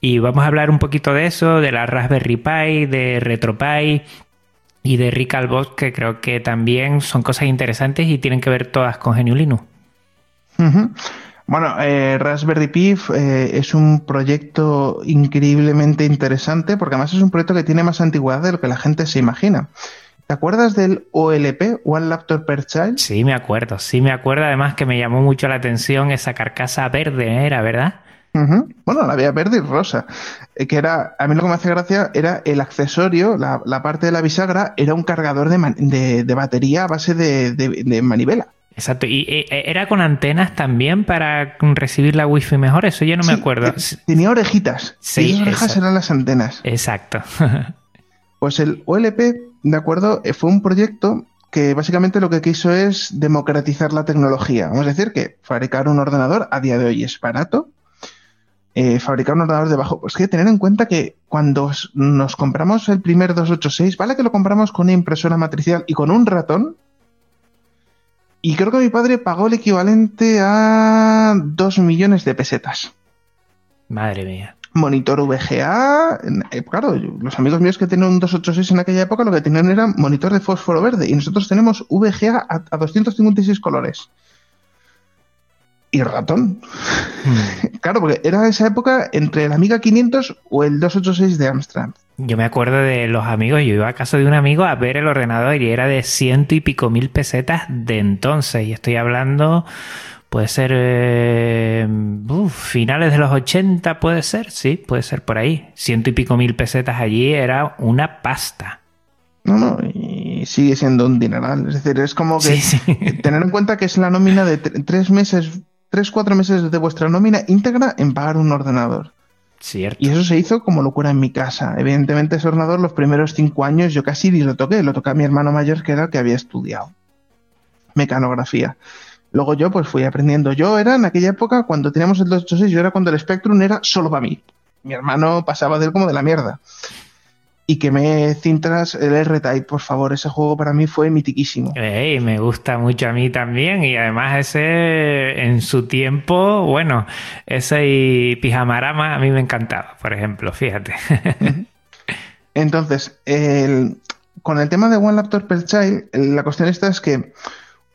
Y vamos a hablar un poquito de eso, de la Raspberry Pi, de RetroPie y de Recalbot, que creo que también son cosas interesantes y tienen que ver todas con GNU. Bueno, eh, Raspberry Pi eh, es un proyecto increíblemente interesante porque además es un proyecto que tiene más antigüedad de lo que la gente se imagina. ¿Te acuerdas del OLP, One Laptop Per Child? Sí, me acuerdo, sí me acuerdo. Además que me llamó mucho la atención esa carcasa verde, ¿era verdad? Bueno, la había verde y rosa. Eh, que era, a mí lo que me hacía gracia era el accesorio, la, parte de la bisagra, era un cargador de, de, batería a base de, manivela. Exacto, y eh, eh, era con antenas también para recibir la wifi mejor, eso yo no me acuerdo. Tenía orejitas. Sí, orejas eran las antenas. Exacto. pues el OLP, de acuerdo, fue un proyecto que básicamente lo que quiso es democratizar la tecnología. Vamos a decir que fabricar un ordenador a día de hoy es barato, eh, fabricar un ordenador de bajo. Pues que tener en cuenta que cuando nos compramos el primer 286, vale que lo compramos con una impresora matricial y con un ratón. Y creo que mi padre pagó el equivalente a 2 millones de pesetas. Madre mía. Monitor VGA. Eh, claro, los amigos míos que tenían un 286 en aquella época lo que tenían era monitor de fósforo verde. Y nosotros tenemos VGA a, a 256 colores y ratón. Hmm. claro, porque era esa época entre el Amiga 500 o el 286 de Amstrad. Yo me acuerdo de los amigos, yo iba a casa de un amigo a ver el ordenador y era de ciento y pico mil pesetas de entonces. Y estoy hablando, puede ser eh, finales de los 80, puede ser, sí, puede ser por ahí. Ciento y pico mil pesetas allí era una pasta. No, no, y sigue siendo un dineral. Es decir, es como que tener en cuenta que es la nómina de tres meses tres, cuatro meses de vuestra nómina íntegra en pagar un ordenador. Y eso se hizo como locura en mi casa. Evidentemente ese ordenador los primeros cinco años yo casi ni lo toqué, lo toqué a mi hermano mayor que era el que había estudiado mecanografía. Luego yo pues fui aprendiendo. Yo era en aquella época cuando teníamos el 286, yo era cuando el Spectrum era solo para mí. Mi hermano pasaba de él como de la mierda y que me cintas el R-Type, por favor. Ese juego para mí fue mitiquísimo. Hey, me gusta mucho a mí también y además ese en su tiempo, bueno, ese y Pijamarama a mí me encantaba, por ejemplo, fíjate. Entonces, con el tema de One Laptop Per Child, la cuestión esta es que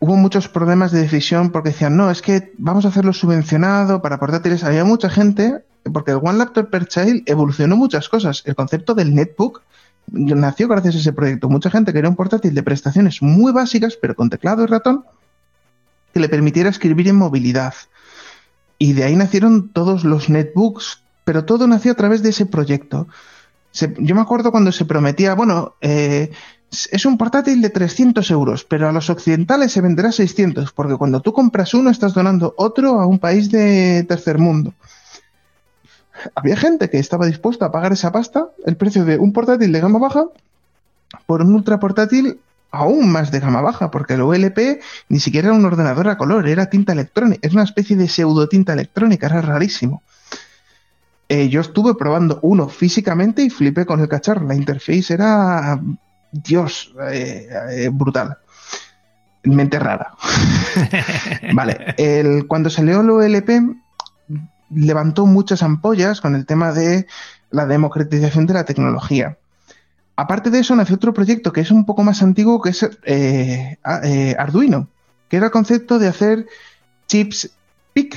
hubo muchos problemas de decisión porque decían, no, es que vamos a hacerlo subvencionado para portátiles. Había mucha gente porque el One Laptop Per Child evolucionó muchas cosas. El concepto del netbook nació gracias a ese proyecto. Mucha gente quería un portátil de prestaciones muy básicas, pero con teclado y ratón, que le permitiera escribir en movilidad. Y de ahí nacieron todos los netbooks, pero todo nació a través de ese proyecto. yo me acuerdo cuando se prometía, bueno, eh, es un portátil de 300 euros, pero a los occidentales se venderá 600, porque cuando tú compras uno estás donando otro a un país de tercer mundo había gente que estaba dispuesta a pagar esa pasta, el precio de un portátil de gama baja, por un ultra portátil aún más de gama baja, porque el OLP ni siquiera era un ordenador a color, era tinta electrónica, es una especie de pseudo tinta electrónica, era rarísimo. Eh, yo estuve probando uno físicamente y flipé con el cacharro, la interface era, Dios, eh, eh, brutal. Mente rara. vale, el, cuando salió el OLP, levantó muchas ampollas con el tema de la democratización de la tecnología. Aparte de eso, nació otro proyecto que es un poco más antiguo, que es eh, eh, Arduino, que era el concepto de hacer chips PIC,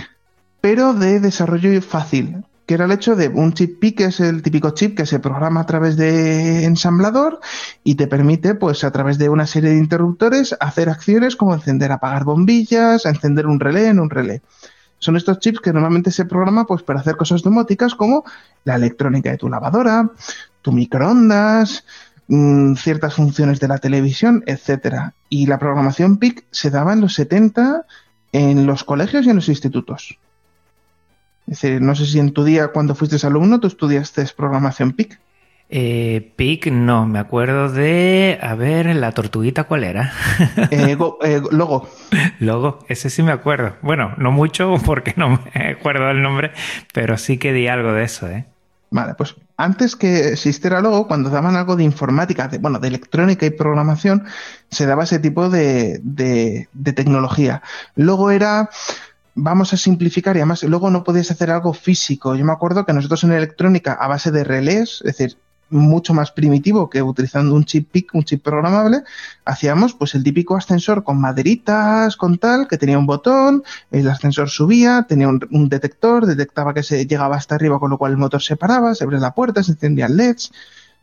pero de desarrollo fácil, que era el hecho de un chip PIC, que es el típico chip que se programa a través de ensamblador y te permite, pues a través de una serie de interruptores, hacer acciones como encender, apagar bombillas, encender un relé en un relé son estos chips que normalmente se programan pues, para hacer cosas domóticas como la electrónica de tu lavadora, tu microondas, mm, ciertas funciones de la televisión, etcétera. Y la programación PIC se daba en los 70 en los colegios y en los institutos. Es decir, no sé si en tu día, cuando fuiste alumno, tú estudiaste programación PIC. Eh, Pic, no, me acuerdo de. A ver, la tortuguita, ¿cuál era? Eh, eh, logo. Logo, ese sí me acuerdo. Bueno, no mucho porque no me acuerdo del nombre, pero sí que di algo de eso, ¿eh? Vale, pues antes que existiera Logo, cuando daban algo de informática, de, bueno, de electrónica y programación, se daba ese tipo de, de, de tecnología. Logo era vamos a simplificar y además luego no podías hacer algo físico. Yo me acuerdo que nosotros en electrónica, a base de relés, es decir, mucho más primitivo que utilizando un chip PIC, un chip programable, hacíamos pues el típico ascensor con maderitas, con tal, que tenía un botón, el ascensor subía, tenía un, detector, detectaba que se llegaba hasta arriba, con lo cual el motor se paraba, se abría la puerta, se encendían LEDs,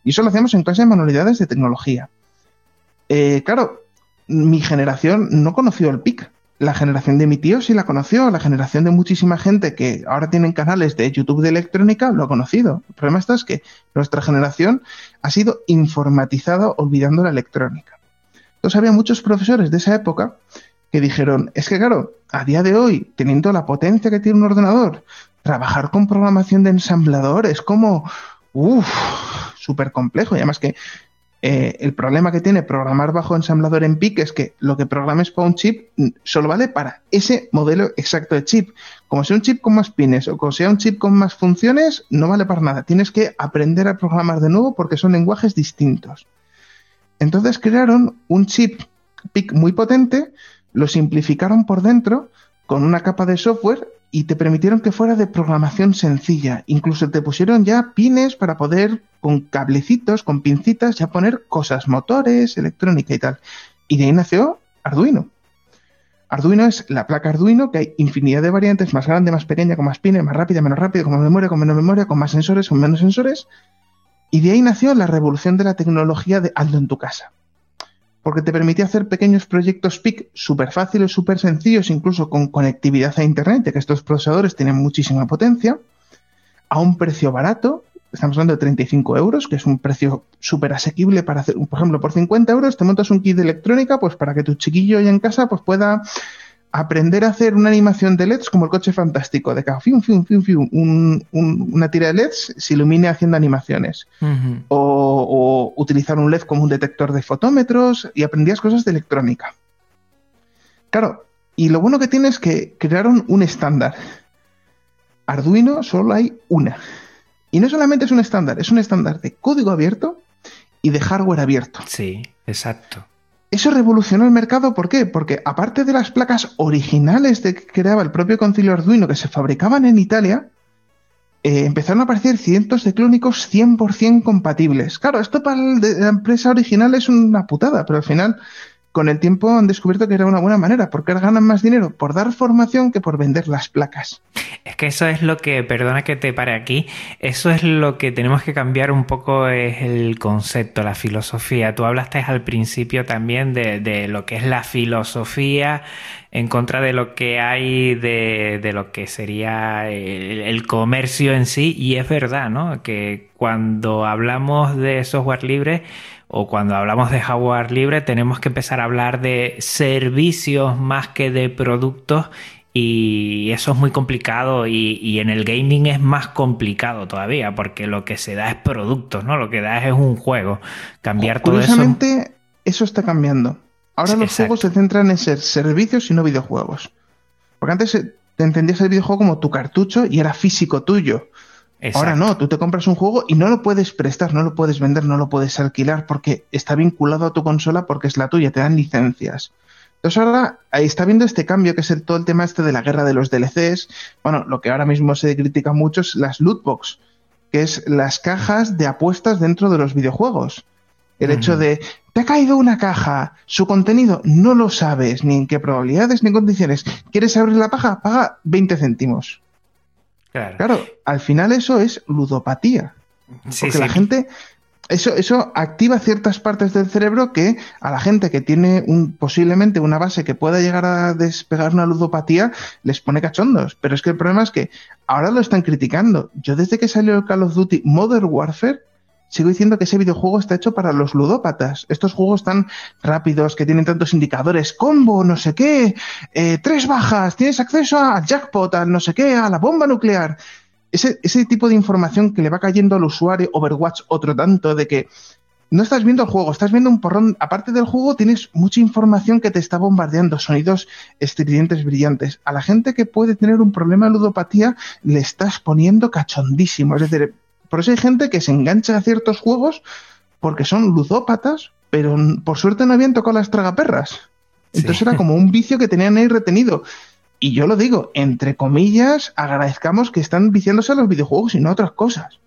y eso lo hacíamos en clase de manualidades de tecnología. eh, claro, mi generación no conoció el PIC. La generación de mi tío sí la conoció, la generación de muchísima gente que ahora tienen canales de YouTube de electrónica lo ha conocido. El problema está es que nuestra generación ha sido informatizada olvidando la electrónica. Entonces había muchos profesores de esa época que dijeron, es que claro, a día de hoy, teniendo la potencia que tiene un ordenador, trabajar con programación de ensamblador es como, uff, súper complejo. Y además que eh, el problema que tiene programar bajo ensamblador en PIC es que lo que programes para un chip mm, solo vale para ese modelo exacto de chip. Como sea un chip con más pines o como sea un chip con más funciones, no vale para nada. Tienes que aprender a programar de nuevo porque son lenguajes distintos. Entonces crearon un chip PIC muy potente lo simplificaron por dentro con una capa de software y te permitieron que fuera de programación sencilla. Incluso te pusieron ya pines para poder, con cablecitos, con pincitas, ya poner cosas, motores, electrónica y tal. Y de ahí nació Arduino. Arduino es la placa Arduino, que hay infinidad de variantes, más grande, más pequeña, con más pines, más rápida, menos rápida, con más memoria, con menos memoria, con más sensores, con menos sensores. Y de ahí nació la revolución de la tecnología de Aldo en tu casa porque te permitía hacer pequeños proyectos PIC súper fáciles, súper sencillos, incluso con conectividad a Internet, ya que estos procesadores tienen muchísima potencia, a un precio barato, estamos hablando de 35 euros, que es un precio súper asequible para hacer, por ejemplo, por 50 euros te montas un kit de electrónica, pues para que tu chiquillo ya en casa pues pueda aprender a hacer una animación de LEDs como el coche fantástico, de que una tira de LEDs se ilumine haciendo animaciones. o, utilizar un LED como un detector de fotómetros y aprendías cosas de electrónica. Claro, y lo bueno que tiene es que crearon un estándar. Arduino solo hay una. Y no solamente es un estándar, es un estándar de código abierto y de hardware abierto. Sí, exacto. Eso revolucionó el mercado, ¿por qué? Porque aparte de las placas originales de que creaba el propio concilio Arduino que se fabricaban en Italia, eh, empezaron a aparecer cientos de clónicos 100% compatibles. Claro, esto para la empresa original es una putada, pero al final con el tiempo han descubierto que era una buena manera, porque ganan más dinero por dar formación que por vender las placas. Es que eso es lo que, perdona que te pare aquí, eso es lo que tenemos que cambiar un poco, es el concepto, la filosofía. Tú hablaste al principio también de, lo que es la filosofía en contra de lo que hay de, lo que sería el, comercio en sí, y es verdad, ¿no? Que cuando hablamos de software libre, o cuando hablamos de hardware libre tenemos que empezar a hablar de servicios más que de productos y eso es muy complicado y, en el gaming es más complicado todavía porque lo que se da es productos, ¿no? Lo que da es un juego. Cambiar todo eso... eso está cambiando. Ahora los juegos se centran en ser servicios y no videojuegos. Porque antes te entendías el videojuego como tu cartucho y era físico tuyo. Ahora no, tú te compras un juego y no lo puedes prestar, no lo puedes vender, no lo puedes alquilar porque está vinculado a tu consola porque es la tuya, te dan licencias. Entonces ahora ahí está viendo este cambio que es todo el tema este de la guerra de los DLCs. Bueno, lo que ahora mismo se critica mucho es las loot box, que es las cajas de apuestas dentro de los videojuegos. El hecho de, te ha caído una caja, su contenido no lo sabes, ni en qué probabilidades ni en condiciones. ¿Quieres abrir la paja? Paga 20 céntimos. Claro. al final eso es ludopatía. porque la gente, eso, eso activa ciertas partes del cerebro que a la gente que tiene un, posiblemente una base que pueda llegar a despegar una ludopatía les pone cachondos. Pero es que el problema es que ahora lo están criticando. Yo desde que salió el Call of Duty Modern Warfare, sigo diciendo que ese videojuego está hecho para los ludópatas. Estos juegos tan rápidos, que tienen tantos indicadores, combo, no sé qué, eh, tres bajas, tienes acceso al jackpot, al no sé qué, a la bomba nuclear. Ese, ese tipo de información que le va cayendo al usuario, Overwatch otro tanto, de que no estás viendo el juego, estás viendo un porrón. Aparte del juego, tienes mucha información que te está bombardeando, sonidos estridentes, brillantes. A la gente que puede tener un problema de ludopatía, le estás poniendo cachondísimo. Es decir, por eso hay gente que se engancha a ciertos juegos porque son ludópatas, pero por suerte no habían tocado las tragaperras. Entonces era como un vicio que tenían ahí retenido. Y yo lo digo, entre comillas, agradezcamos que están viciándose a los videojuegos y no a otras cosas.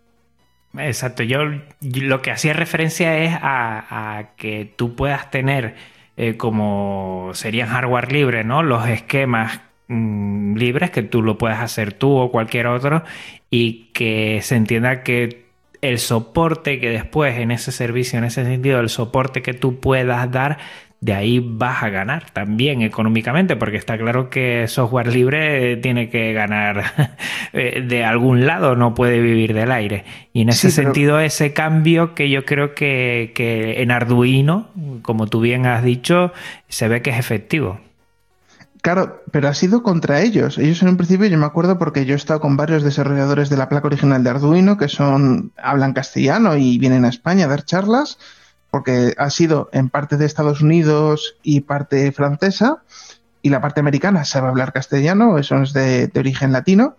Exacto, yo lo que hacía referencia es a, que tú puedas tener eh, como serían hardware libre, ¿no? Los esquemas Mm, libres, que tú lo puedes hacer tú o cualquier otro, y que se entienda que el soporte que después en ese servicio, en ese sentido, el soporte que tú puedas dar, de ahí vas a ganar también económicamente, porque está claro que software libre tiene que ganar eh, de algún lado, no puede vivir del aire. Y en ese sentido, ese cambio que yo creo que, que en Arduino, como tú bien has dicho, se ve que es efectivo. Claro, pero ha sido contra ellos. Ellos en un principio, yo me acuerdo porque yo he estado con varios desarrolladores de la placa original de Arduino que son hablan castellano y vienen a España a dar charlas porque ha sido en parte de Estados Unidos y parte francesa, y la parte americana sabe hablar castellano, eso es de, origen latino.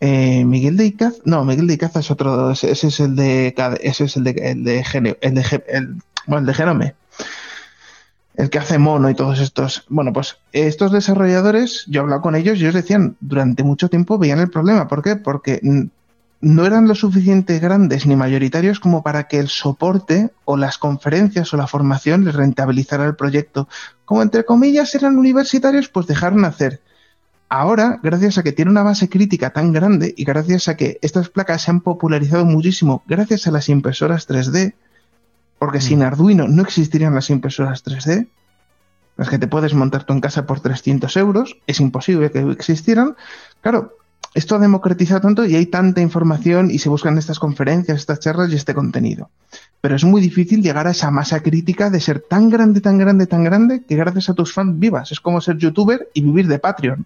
Eh, Miguel de Icaz, no, Miguel de Icaz es otro, ese, es el de, ese es el de, el de, el de, el, bueno, el de Genome, el que hace mono y todos estos. Bueno, pues estos desarrolladores, yo he hablado con ellos y ellos decían, durante mucho tiempo veían el problema. ¿Por qué? Porque no eran lo suficiente grandes ni mayoritarios como para que el soporte o las conferencias o la formación les rentabilizara el proyecto. Como entre comillas eran universitarios, pues dejaron hacer. Ahora, gracias a que tiene una base crítica tan grande y gracias a que estas placas se han popularizado muchísimo gracias a las impresoras 3D, porque mm. sin Arduino no existirían las impresoras 3D, las que te puedes montar tú en casa por 300 euros, es imposible que existieran. Claro, esto ha democratizado tanto y hay tanta información y se buscan estas conferencias, estas charlas y este contenido. Pero es muy difícil llegar a esa masa crítica de ser tan grande, tan grande, tan grande que gracias a tus fans vivas. Es como ser youtuber y vivir de Patreon.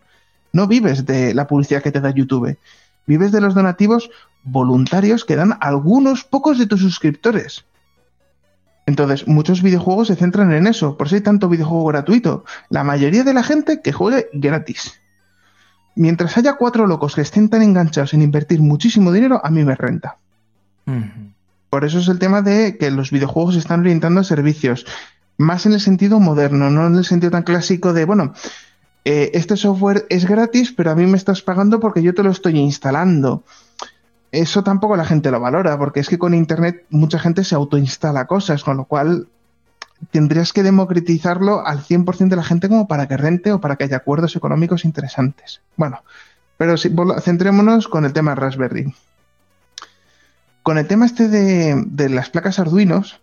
No vives de la publicidad que te da YouTube. Vives de los donativos voluntarios que dan algunos pocos de tus suscriptores. Entonces, muchos videojuegos se centran en eso, por eso hay tanto videojuego gratuito. La mayoría de la gente que juegue gratis mientras haya cuatro locos que estén tan enganchados en invertir muchísimo dinero, a mí me renta. Por eso es el tema de que los videojuegos se están orientando a servicios, más en el sentido moderno, no en el sentido tan clásico de, bueno, eh, este software es gratis, pero a mí me estás pagando porque yo te lo estoy instalando. Eso tampoco la gente lo valora, porque es que con Internet mucha gente se autoinstala cosas, con lo cual tendrías que democratizarlo al 100% de la gente como para que rente o para que haya acuerdos económicos interesantes. Bueno, pero si, centrémonos con el tema Raspberry. Con el tema este de, las placas Arduinos,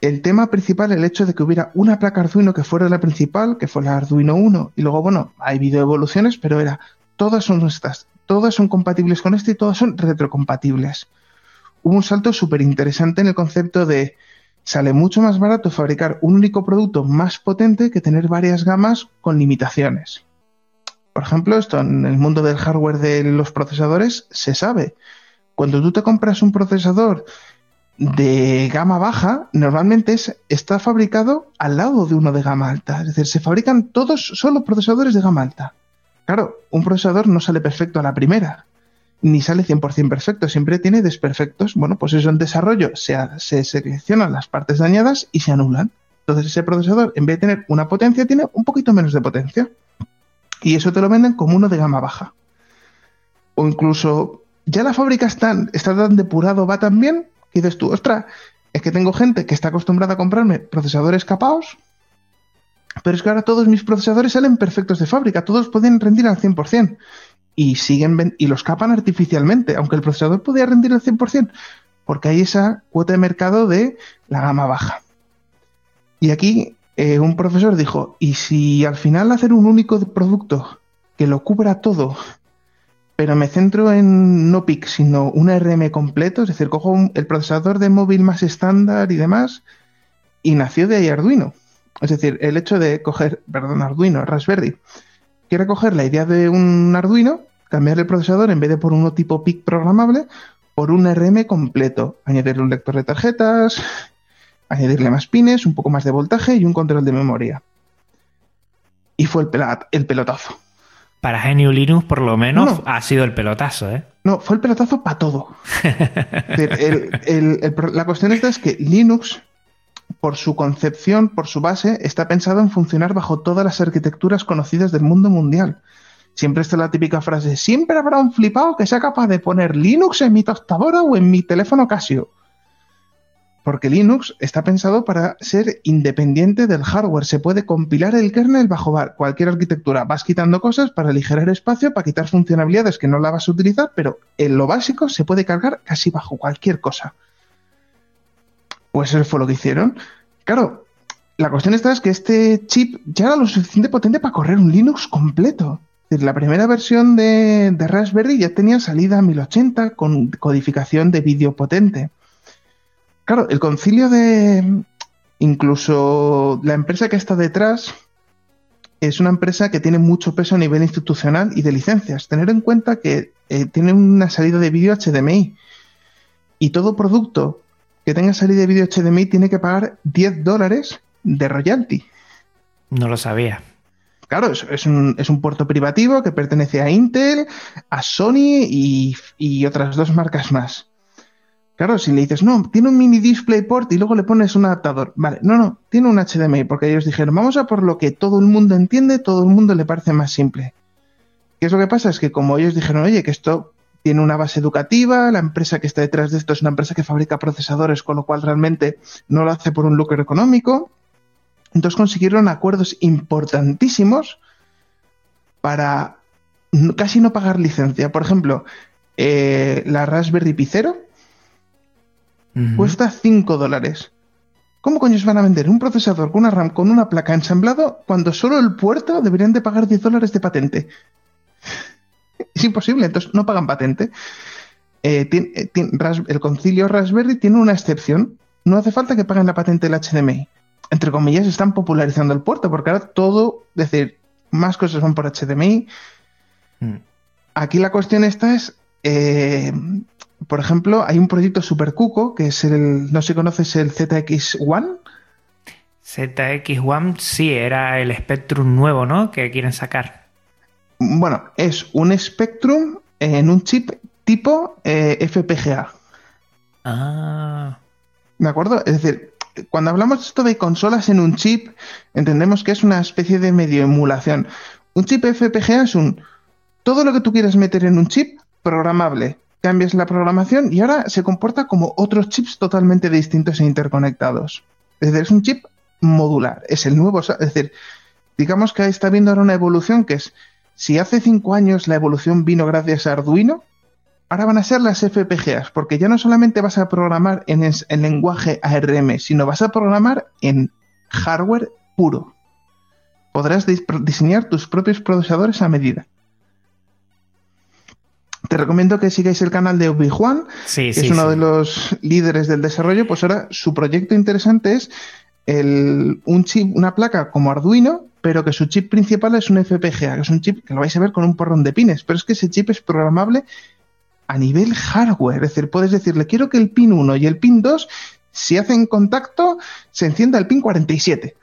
el tema principal, el hecho de que hubiera una placa Arduino que fuera la principal, que fue la Arduino 1, y luego, bueno, hay videoevoluciones, pero era, todas son estas, todas son compatibles con este y todas son retrocompatibles. Hubo un salto súper interesante en el concepto de sale mucho más barato fabricar un único producto más potente que tener varias gamas con limitaciones. Por ejemplo, esto en el mundo del hardware de los procesadores se sabe. Cuando tú te compras un procesador de gama baja, normalmente está fabricado al lado de uno de gama alta. Es decir, se fabrican todos solo procesadores de gama alta. Claro, un procesador no sale perfecto a la primera ni sale 100% perfecto, siempre tiene desperfectos. Bueno, pues eso en desarrollo se, se seleccionan las partes dañadas y se anulan. Entonces ese procesador, en vez de tener una potencia, tiene un poquito menos de potencia. Y eso te lo venden como uno de gama baja. O incluso, ya la fábrica está, está tan depurado, va tan bien, que dices tú, ostras, es que tengo gente que está acostumbrada a comprarme procesadores capados, pero es que ahora todos mis procesadores salen perfectos de fábrica, todos pueden rendir al 100% y siguen y los capan artificialmente, aunque el procesador podía rendir al 100%, porque hay esa cuota de mercado de la gama baja. Y aquí eh, un profesor dijo, ¿y si al final hacer un único producto que lo cubra todo, pero me centro en no PIC, sino un RM completo, es decir, cojo el procesador de móvil más estándar y demás, y nació de ahí Arduino. Es decir, el hecho de coger, perdón, Arduino, Raspberry, quiere coger la idea de un Arduino cambiar el procesador en vez de por uno tipo PIC programable por un RM completo, añadirle un lector de tarjetas, añadirle más pines, un poco más de voltaje y un control de memoria. Y fue el, el pelotazo. Para GNU Linux, por lo menos, ha sido el pelotazo, ¿eh? No, fue el pelotazo para todo. la cuestión esta es que Linux, por su concepción, por su base, está pensado en funcionar bajo todas las arquitecturas conocidas del mundo mundial. Siempre está la típica frase, siempre habrá un flipado que sea capaz de poner Linux en mi tostadora o en mi teléfono Casio. porque Linux está pensado para ser independiente del hardware. Se puede compilar el kernel bajo cualquier arquitectura. Vas quitando cosas para aligerar espacio, para quitar funcionalidades que no la vas a utilizar, pero en lo básico se puede cargar casi bajo cualquier cosa. Pues eso fue lo que hicieron. Claro, la cuestión está es que este chip ya era lo suficiente potente para correr un Linux completo. La primera versión de, de Raspberry ya tenía salida 1080 con codificación de vídeo potente. Claro, el concilio de. Incluso la empresa que está detrás es una empresa que tiene mucho peso a nivel institucional y de licencias. Tener en cuenta que eh, tiene una salida de vídeo HDMI y todo producto que tenga salida de vídeo HDMI tiene que pagar 10 dólares de royalty. No lo sabía. Claro, es, un, es, un, puerto privativo que pertenece a Intel, a Sony y, y otras dos marcas más. Claro, si le dices, no, tiene un mini DisplayPort y luego le pones un adaptador. Vale, no, no, tiene un HDMI, porque ellos dijeron, vamos a por lo que todo el mundo entiende, todo el mundo le parece más simple. ¿Qué es lo que pasa? Es que como ellos dijeron, oye, que esto tiene una base educativa, la empresa que está detrás de esto es una empresa que fabrica procesadores, con lo cual realmente no lo hace por un lucro económico. Entonces consiguieron acuerdos importantísimos para casi no pagar licencia. Por ejemplo, eh, la Raspberry Pi Zero Cuesta 5 dólares. ¿Cómo coños van a vender un procesador con una RAM con una placa ensamblado cuando solo el puerto deberían de pagar 10 dólares de patente? Es imposible, entonces no pagan patente. Eh, eh, el concilio Raspberry tiene una excepción. No hace falta que paguen la patente del HDMI. Entre comillas, están popularizando el puerto, porque ahora todo, es decir, más cosas van por HDMI. Mm. Aquí la cuestión esta es eh, por ejemplo, hay un proyecto super cuco que es el, no sé si conoces el ZX1. ZX1 sí, era el Spectrum nuevo, ¿no? Que quieren sacar. Bueno, es un Spectrum en un chip tipo eh, FPGA. Ah. ¿De acuerdo? Es decir, cuando hablamos esto de consolas en un chip, entendemos que es una especie de medio emulación. Un chip FPGA es un todo lo que tú quieras meter en un chip programable cambias la programación y ahora se comporta como otros chips totalmente distintos e interconectados. Es decir, es un chip modular, es el nuevo, es decir, digamos que está viendo ahora una evolución que es, si hace cinco años la evolución vino gracias a Arduino, ahora van a ser las FPGAs, porque ya no solamente vas a programar en el, lenguaje ARM, sino vas a programar en hardware puro. Podrás diseñar tus propios procesadores a medida. Te recomiendo que sigáis el canal de Obi-Juan, que es uno de los líderes del desarrollo. Pues ahora su proyecto interesante es el, un chip, una placa como Arduino, pero que su chip principal es un FPGA, que es un chip que lo vais a ver con un porrón de pines. Pero es que ese chip es programable a nivel hardware. Es decir, puedes decirle, quiero que el pin 1 y el pin 2 si hacen contacto, se encienda el pin 47.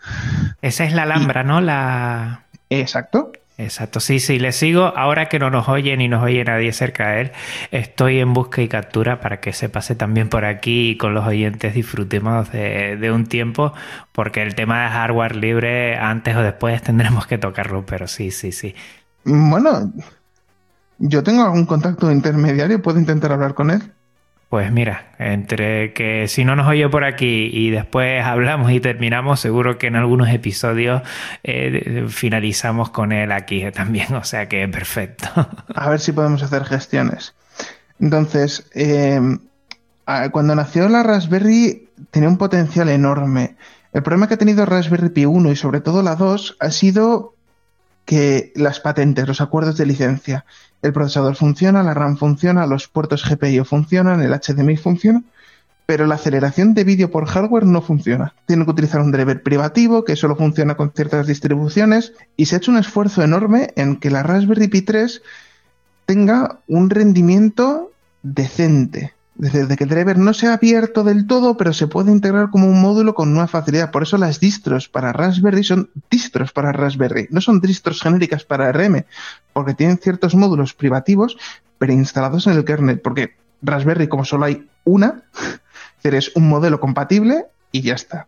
Esa es la alhambra, ¿no? La. Exacto. Exacto, sí, sí, le sigo. Ahora que no nos oye ni nos oye nadie cerca de él, estoy en busca y captura para que se pase también por aquí y con los oyentes disfrutemos de, un tiempo, porque el tema de hardware libre antes o después tendremos que tocarlo, pero sí, sí, sí. Bueno, yo tengo algún contacto intermediario, puedo intentar hablar con él. Pues mira, entre que si no nos oye por aquí y después hablamos y terminamos, seguro que en algunos episodios eh, finalizamos con él aquí también, o sea que perfecto. A ver si podemos hacer gestiones. Entonces, eh, cuando nació la Raspberry tenía un potencial enorme. El problema que ha tenido Raspberry Pi 1 y sobre todo la 2 ha sido que las patentes, los acuerdos de licencia, el procesador funciona, la RAM funciona, los puertos GPIO funcionan, el HDMI funciona, pero la aceleración de vídeo por hardware no funciona. Tienen que utilizar un driver privativo que solo funciona con ciertas distribuciones y se ha hecho un esfuerzo enorme en que la Raspberry Pi 3 tenga un rendimiento decente. Desde que driver no se ha abierto del todo, pero se puede integrar como un módulo con una facilidad. Por eso las distros para Raspberry son distros para Raspberry, no son distros genéricas para RM, porque tienen ciertos módulos privativos preinstalados en el kernel. Porque Raspberry, como solo hay una, es un modelo compatible y ya está.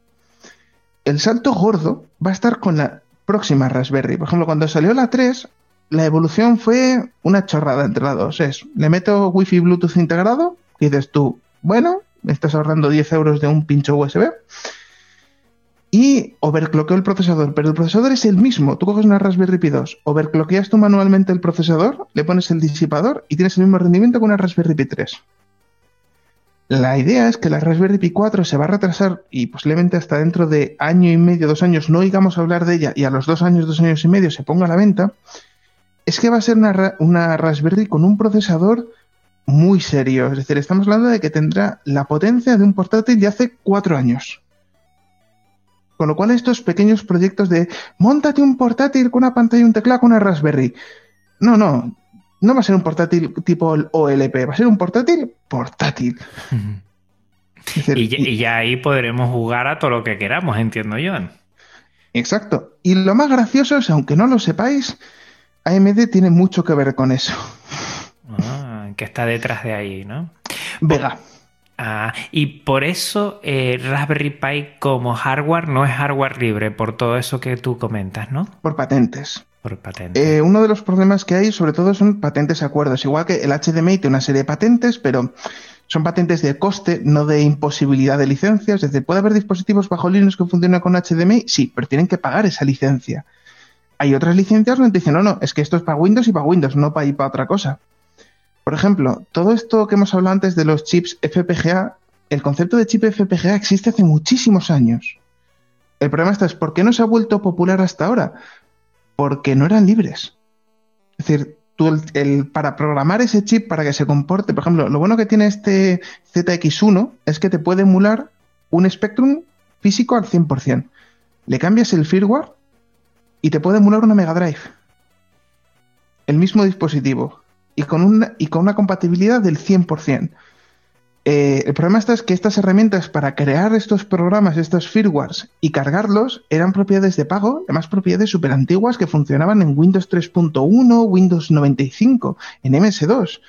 El salto gordo va a estar con la próxima Raspberry. Por ejemplo, cuando salió la 3, la evolución fue una chorrada entre las dos. Es, le meto Wi-Fi Bluetooth integrado dices tú, bueno, me estás ahorrando 10 euros de un pincho USB. Y overcloqueo el procesador, pero el procesador es el mismo. Tú coges una Raspberry Pi 2, overcloqueas tú manualmente el procesador, le pones el disipador y tienes el mismo rendimiento que una Raspberry Pi 3. La idea es que la Raspberry Pi 4 se va a retrasar y posiblemente hasta dentro de año y medio, dos años, no oigamos hablar de ella y a los dos años, dos años y medio se ponga a la venta. Es que va a ser una, una Raspberry con un procesador muy serio. Es decir, estamos hablando de que tendrá la potencia de un portátil de hace cuatro años. Con lo cual, estos pequeños proyectos de montate un portátil con una pantalla y un teclado con una Raspberry. No, no. No va a ser un portátil tipo el OLP, va a ser un portátil portátil. y, ya ahí podremos jugar a todo lo que queramos, entiendo yo. Exacto. Y lo más gracioso es, aunque no lo sepáis, AMD tiene mucho que ver con eso. Que está detrás de ahí, ¿no? Vega. Ah, y por eso eh, Raspberry Pi como hardware no es hardware libre, por todo eso que tú comentas, ¿no? Por patentes. Por patentes. Eh, uno de los problemas que hay, sobre todo, son patentes acuerdos. Igual que el HDMI tiene una serie de patentes, pero son patentes de coste, no de imposibilidad de licencias. Es decir, ¿puede haber dispositivos bajo Linux que funcionen con HDMI? Sí, pero tienen que pagar esa licencia. Hay otras licencias donde dicen, no, no, es que esto es para Windows y para Windows, no para ir para otra cosa. Por ejemplo, todo esto que hemos hablado antes de los chips FPGA, el concepto de chip FPGA existe hace muchísimos años. El problema está es por qué no se ha vuelto popular hasta ahora. Porque no eran libres. Es decir, para programar ese chip para que se comporte, por ejemplo, lo bueno que tiene este ZX1 es que te puede emular un Spectrum físico al 100%. Le cambias el firmware y te puede emular una Mega Drive. El mismo dispositivo y con una, y con una compatibilidad del 100%. Eh, el problema está es que estas herramientas para crear estos programas, estos firmwares y cargarlos eran propiedades de pago, además propiedades súper antiguas que funcionaban en Windows 3.1, Windows 95, en MS2.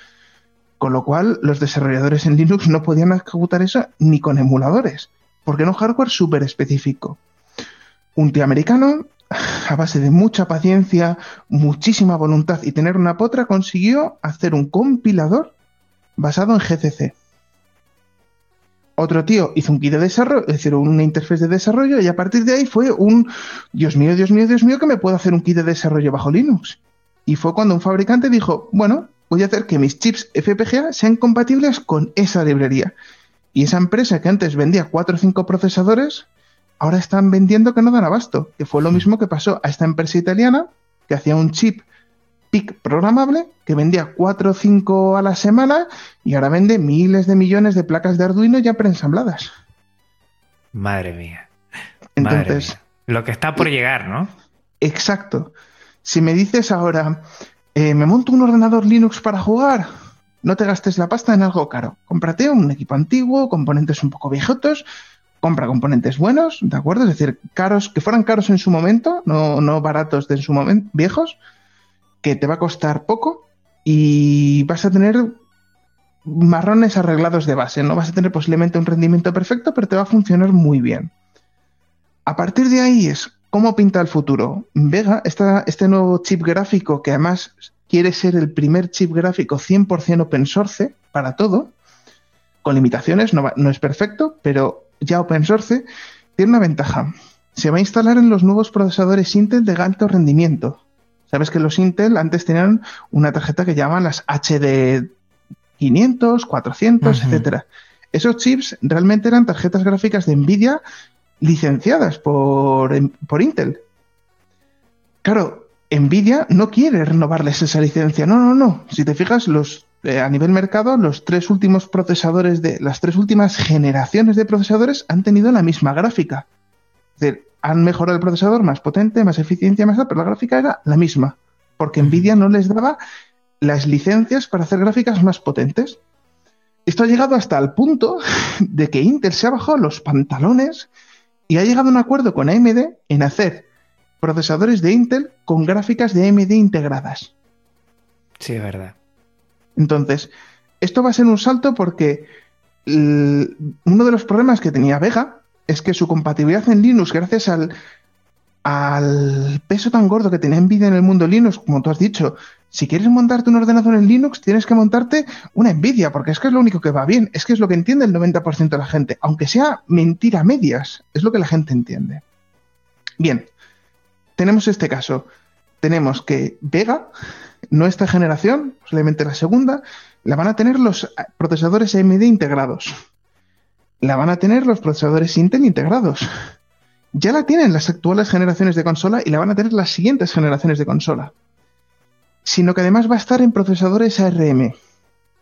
Con lo cual los desarrolladores en Linux no podían ejecutar eso ni con emuladores, porque era un hardware súper específico. Un tío americano a base de mucha paciencia, muchísima voluntad y tener una potra, consiguió hacer un compilador basado en GCC. Otro tío hizo un kit de desarrollo, es decir, una interfaz de desarrollo, y a partir de ahí fue un Dios mío, Dios mío, Dios mío, que me puedo hacer un kit de desarrollo bajo Linux. Y fue cuando un fabricante dijo, bueno, voy a hacer que mis chips FPGA sean compatibles con esa librería. Y esa empresa que antes vendía 4 o 5 procesadores, ahora están vendiendo que no dan abasto, que fue lo mismo que pasó a esta empresa italiana que hacía un chip PIC programable que vendía 4 o 5 a la semana y ahora vende miles de millones de placas de Arduino ya preensambladas. Madre mía. Entonces, lo que está por llegar, ¿no? Exacto. Si me dices ahora, eh, me monto un ordenador Linux para jugar, no te gastes la pasta en algo caro. Cómprate un equipo antiguo, componentes un poco viejotos, compra componentes buenos, ¿de acuerdo? Es decir, caros, que fueran caros en su momento, no, no baratos de en su momento, viejos, que te va a costar poco y vas a tener marrones arreglados de base. No vas a tener posiblemente un rendimiento perfecto, pero te va a funcionar muy bien. A partir de ahí es cómo pinta el futuro. Vega, este nuevo chip gráfico que además quiere ser el primer chip gráfico 100% open source para todo, con limitaciones, no, no es perfecto, pero ya open source, tiene una ventaja. Se va a instalar en los nuevos procesadores Intel de alto rendimiento. Sabes que los Intel antes tenían una tarjeta que llaman las HD 500, 400, etcétera. Esos chips realmente eran tarjetas gráficas de Nvidia licenciadas por, por Intel. Claro, Nvidia no quiere renovarles esa licencia. No, no, no. Si te fijas, los eh, a nivel mercado, los tres últimos procesadores de las tres últimas generaciones de procesadores han tenido la misma gráfica. Es decir, han mejorado el procesador más potente, más eficiencia, más pero la gráfica era la misma, porque Nvidia no les daba las licencias para hacer gráficas más potentes. Esto ha llegado hasta el punto de que Intel se ha bajado los pantalones y ha llegado a un acuerdo con AMD en hacer procesadores de Intel con gráficas de AMD integradas. Sí, es verdad. Entonces, esto va a ser un salto porque uno de los problemas que tenía Vega es que su compatibilidad en Linux, gracias al, al peso tan gordo que tenía Nvidia en el mundo Linux, como tú has dicho, Si quieres montarte un ordenador en Linux, tienes que montarte una Nvidia, porque es que es lo único que va bien, es que es lo que entiende el 90% de la gente, aunque sea mentira medias, es lo que la gente entiende. Bien, tenemos este caso. Tenemos que Vega, nuestra generación, posiblemente la segunda, la van a tener los procesadores AMD integrados. La van a tener los procesadores Intel integrados. Ya la tienen las actuales generaciones de consola y la van a tener las siguientes generaciones de consola sino que además va a estar en procesadores ARM.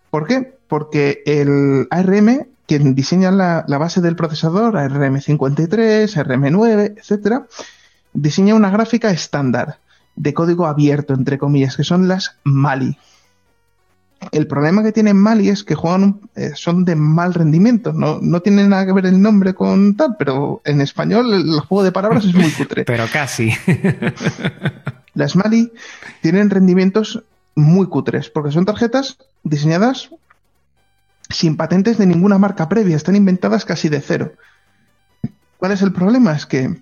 ¿Por qué? Porque el ARM, quien diseña la, base del procesador, ARM53, ARM9, etc., diseña una gráfica estándar de código abierto, entre comillas, que son las Mali. El problema que tienen Mali es que juegan, eh, son de mal rendimiento, no, no tiene nada que ver el nombre con tal, pero en español el juego de palabras es muy cutre. pero casi. Las Mali tienen rendimientos muy cutres, porque son tarjetas diseñadas sin patentes de ninguna marca previa, están inventadas casi de cero. ¿Cuál es el problema? Es que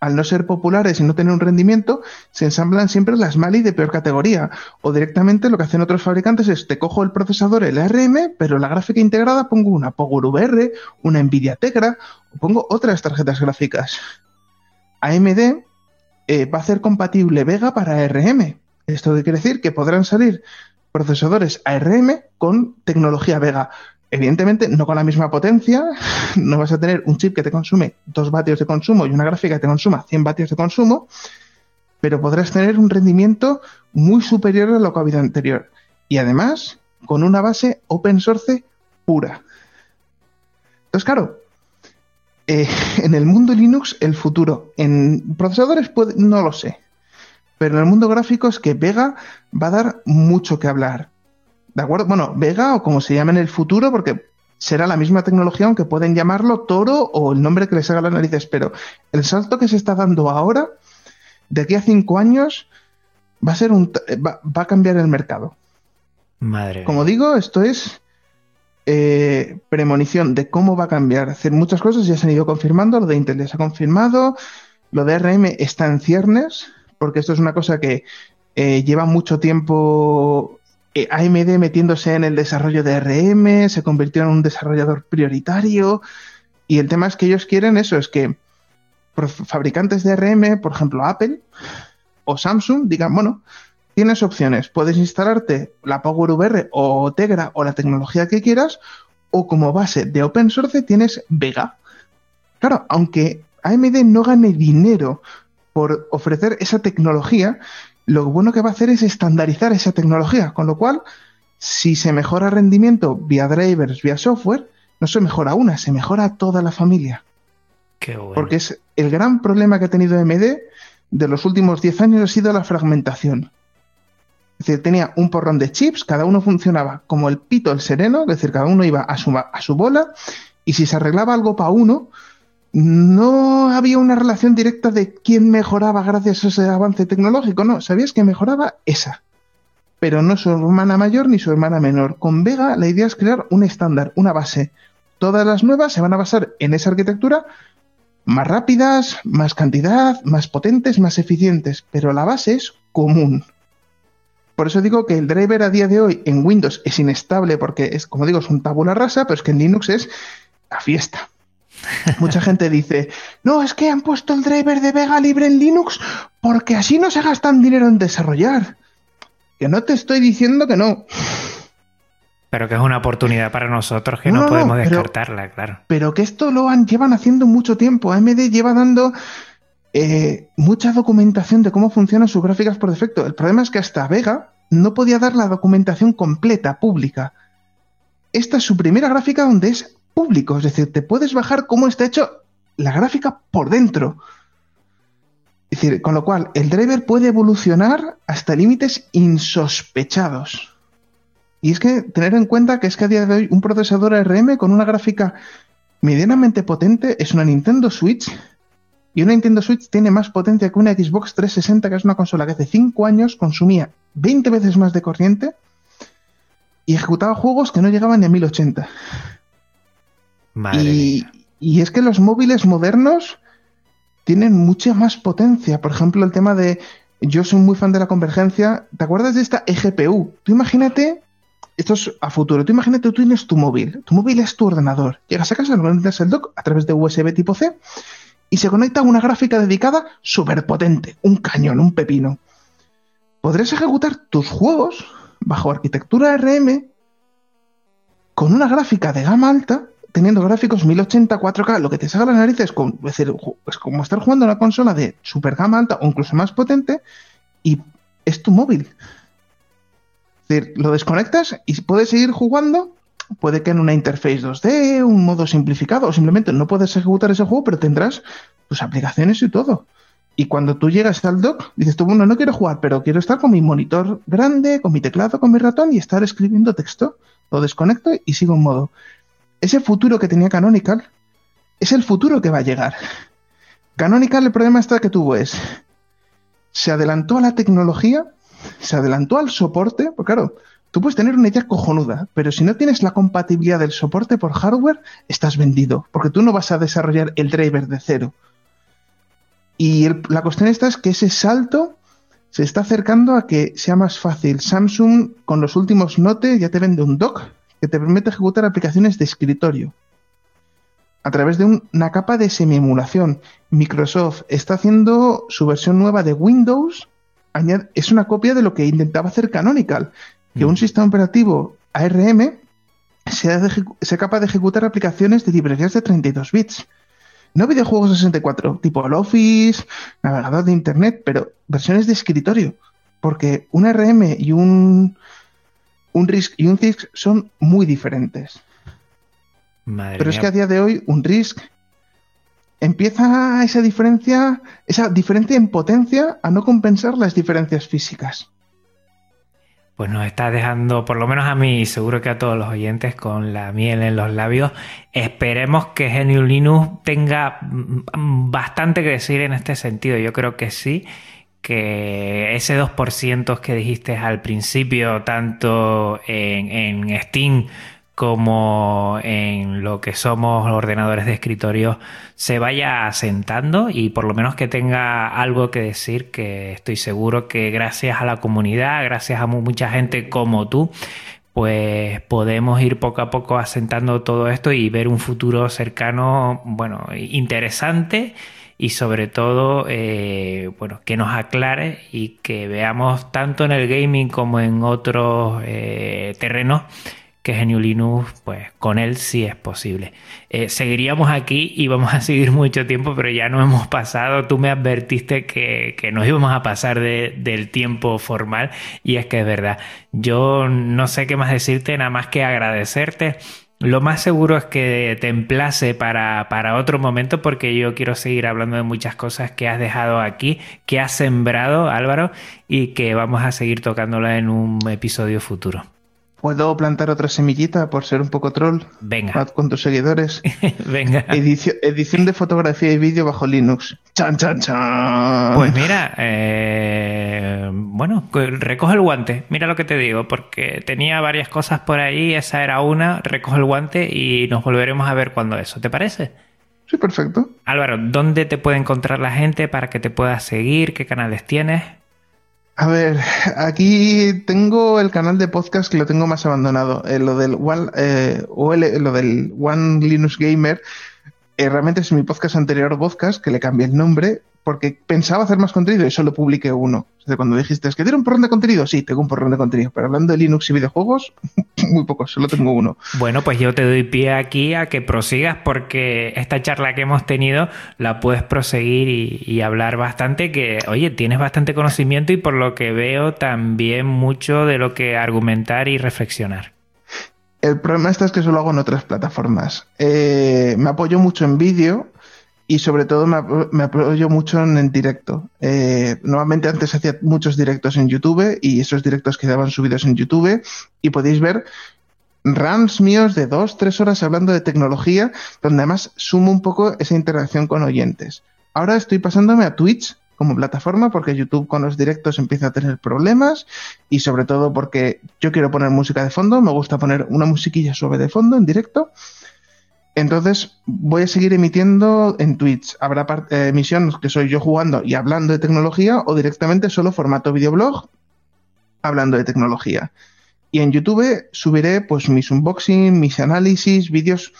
al no ser populares y no tener un rendimiento, se ensamblan siempre las Mali de peor categoría. O directamente lo que hacen otros fabricantes es te cojo el procesador, el ARM, pero la gráfica integrada pongo una Power VR, una Nvidia Tegra, o pongo otras tarjetas gráficas. AMD eh, va a ser compatible Vega para ARM. Esto quiere decir que podrán salir procesadores ARM con tecnología Vega. Evidentemente, no con la misma potencia, no vas a tener un chip que te consume 2 vatios de consumo y una gráfica que te consuma 100 vatios de consumo, pero podrás tener un rendimiento muy superior a lo que ha habido anterior. Y además, con una base open source pura. Entonces, claro, eh, en el mundo Linux, el futuro. En procesadores, no lo sé. Pero en el mundo gráfico es que Vega va a dar mucho que hablar. ¿De acuerdo? Bueno, Vega o como se llama en el futuro, porque será la misma tecnología, aunque pueden llamarlo Toro o el nombre que les haga las narices. Pero el salto que se está dando ahora, de aquí a cinco años, va a ser un va, va a cambiar el mercado. Madre. Como digo, esto es eh, premonición de cómo va a cambiar. Hacer muchas cosas ya se han ido confirmando, lo de Intel ya se ha confirmado, lo de RM está en ciernes, porque esto es una cosa que eh, lleva mucho tiempo eh, AMD metiéndose en el desarrollo de RM, se convirtió en un desarrollador prioritario, y el tema es que ellos quieren eso, es que fabricantes de RM, por ejemplo Apple o Samsung, digan, bueno, tienes opciones. Puedes instalarte la Power VR o Tegra o la tecnología que quieras, o como base de open source tienes Vega. Claro, aunque AMD no gane dinero por ofrecer esa tecnología, lo bueno que va a hacer es estandarizar esa tecnología, con lo cual, si se mejora rendimiento vía drivers, vía software, no se mejora una, se mejora toda la familia. Qué bueno. Porque es el gran problema que ha tenido AMD de los últimos 10 años ha sido la fragmentación. Es decir, tenía un porrón de chips, cada uno funcionaba como el pito el sereno, es decir, cada uno iba a su, a su bola, y si se arreglaba algo para uno, no había una relación directa de quién mejoraba gracias a ese avance tecnológico, no, sabías que mejoraba esa, pero no su hermana mayor ni su hermana menor. Con Vega la idea es crear un estándar, una base. Todas las nuevas se van a basar en esa arquitectura más rápidas, más cantidad, más potentes, más eficientes, pero la base es común. Por eso digo que el driver a día de hoy en Windows es inestable porque es, como digo, es un tabula rasa, pero es que en Linux es la fiesta. Mucha gente dice, no, es que han puesto el driver de Vega libre en Linux porque así no se gastan dinero en desarrollar. Que no te estoy diciendo que no. Pero que es una oportunidad para nosotros que no, podemos descartarla, claro. Pero que esto lo han, llevan haciendo mucho tiempo. AMD lleva dando eh, mucha documentación de cómo funcionan sus gráficas por defecto. El problema es que hasta Vega no podía dar la documentación completa, pública. Esta es su primera gráfica donde es público, es decir, te puedes bajar cómo está hecho la gráfica por dentro. Es decir, con lo cual el driver puede evolucionar hasta límites insospechados. Y es que tener en cuenta que es que a día de hoy un procesador ARM con una gráfica medianamente potente es una Nintendo Switch y una Nintendo Switch tiene más potencia que una Xbox 360, que es una consola que hace 5 años consumía 20 veces más de corriente y ejecutaba juegos que no llegaban ni a 1080. Y, y es que los móviles modernos tienen mucha más potencia. Por ejemplo, el tema de yo soy muy fan de la convergencia. ¿Te acuerdas de esta eGPU? Tú imagínate, esto es a futuro, tú imagínate, tú tienes tu móvil, tu móvil es tu ordenador. Llegas a casa, lo conectas el dock a través de USB tipo C y se conecta a una gráfica dedicada súper potente, un cañón, un pepino. Podrías ejecutar tus juegos bajo arquitectura RM con una gráfica de gama alta, teniendo gráficos 1080 4K, lo que te salga las narices, con, es decir, es como estar jugando una consola de super gama alta o incluso más potente, y es tu móvil. Es decir, lo desconectas y puedes seguir jugando. Puede que en una interface 2D, un modo simplificado, o simplemente no puedes ejecutar ese juego, pero tendrás tus aplicaciones y todo. Y cuando tú llegas al dock, dices tú, bueno, no quiero jugar, pero quiero estar con mi monitor grande, con mi teclado, con mi ratón y estar escribiendo texto. Lo desconecto y sigo en modo. Ese futuro que tenía Canonical es el futuro que va a llegar. Canonical, el problema está que tuvo es, se adelantó a la tecnología, se adelantó al soporte, porque claro, tú puedes tener una idea cojonuda, pero si no tienes la compatibilidad del soporte por hardware, estás vendido, porque tú no vas a desarrollar el driver de cero. Y la cuestión esta es que ese salto se está acercando a que sea más fácil. Samsung con los últimos Note ya te vende un dock que te permite ejecutar aplicaciones de escritorio a través de una capa de semi-emulación. Microsoft está haciendo su versión nueva de Windows. Es una copia de lo que intentaba hacer Canonical, que un mm. sistema operativo ARM sea, sea capaz de ejecutar aplicaciones de librerías de 32 bits. No videojuegos 64, tipo el Office, navegador de Internet, pero versiones de escritorio. Porque un RM y un, un RISC y un CISC son muy diferentes. pero es que a día de hoy un RISC empieza esa diferencia, esa diferencia en potencia a no compensar las diferencias físicas pues nos está dejando, por lo menos a mí y seguro que a todos los oyentes, con la miel en los labios. Esperemos que Genio Linux tenga mm, bastante que decir en este sentido. Yo creo que sí, que ese 2% que dijiste al principio, tanto en, en Steam como en lo que somos ordenadores de escritorio se vaya asentando y por lo menos que tenga algo que decir que estoy seguro que gracias a la comunidad, gracias a mucha gente como tú, pues podemos ir poco a poco asentando todo esto y ver un futuro cercano, bueno, interesante y sobre todo, eh, bueno, que nos aclare y que veamos tanto en el gaming como en otros eh, terrenos que Genio Linux, pues con él sí es posible. Eh, seguiríamos aquí y vamos a seguir mucho tiempo, pero ya no hemos pasado. Tú me advertiste que, que nos íbamos a pasar del tiempo formal y es que es verdad. Yo no sé qué más decirte, nada más que agradecerte. Lo más seguro es que te emplace para, para otro momento porque yo quiero seguir hablando de muchas cosas que has dejado aquí, que has sembrado Álvaro y que vamos a seguir tocándola en un episodio futuro. ¿Puedo plantar otra semillita por ser un poco troll? Venga. Con tus seguidores. Venga. Edición, de fotografía y vídeo bajo Linux. Chan, chan, chan. Pues mira, eh, bueno, recoge el guante. Mira lo que te digo, porque tenía varias cosas por ahí. Esa era una. Recoge el guante y nos volveremos a ver cuando eso. ¿Te parece? Sí, perfecto. Álvaro, ¿dónde te puede encontrar la gente para que te pueda seguir? ¿Qué canales tienes? A ver, aquí tengo el canal de podcast que lo tengo más abandonado. Eh, lo del One, eh, lo del One Linux Gamer, eh, realmente es mi podcast anterior podcast, que le cambié el nombre, porque pensaba hacer más contenido y solo publiqué uno. cuando dijiste, ¿es que tiene un porrón de contenido? Sí, tengo un porrón de contenido, pero hablando de Linux y videojuegos, muy poco, solo tengo uno. Bueno, pues yo te doy pie aquí a que prosigas porque esta charla que hemos tenido la puedes proseguir y, hablar bastante, que, oye, tienes bastante conocimiento y por lo que veo también mucho de lo que argumentar y reflexionar. El problema está es que solo hago en otras plataformas. Eh, me apoyo mucho en vídeo, y sobre todo me, apoyo mucho en, el directo. Eh, normalmente antes hacía muchos directos en YouTube y esos directos quedaban subidos en YouTube y podéis ver runs míos de dos, tres horas hablando de tecnología, donde además sumo un poco esa interacción con oyentes. Ahora estoy pasándome a Twitch como plataforma porque YouTube con los directos empieza a tener problemas y sobre todo porque yo quiero poner música de fondo, me gusta poner una musiquilla suave de fondo en directo Entonces voy a seguir emitiendo en Twitch. Habrá eh, emisiones que soy yo jugando y hablando de tecnología o directamente solo formato videoblog hablando de tecnología. Y en YouTube subiré pues mis unboxing, mis análisis, vídeos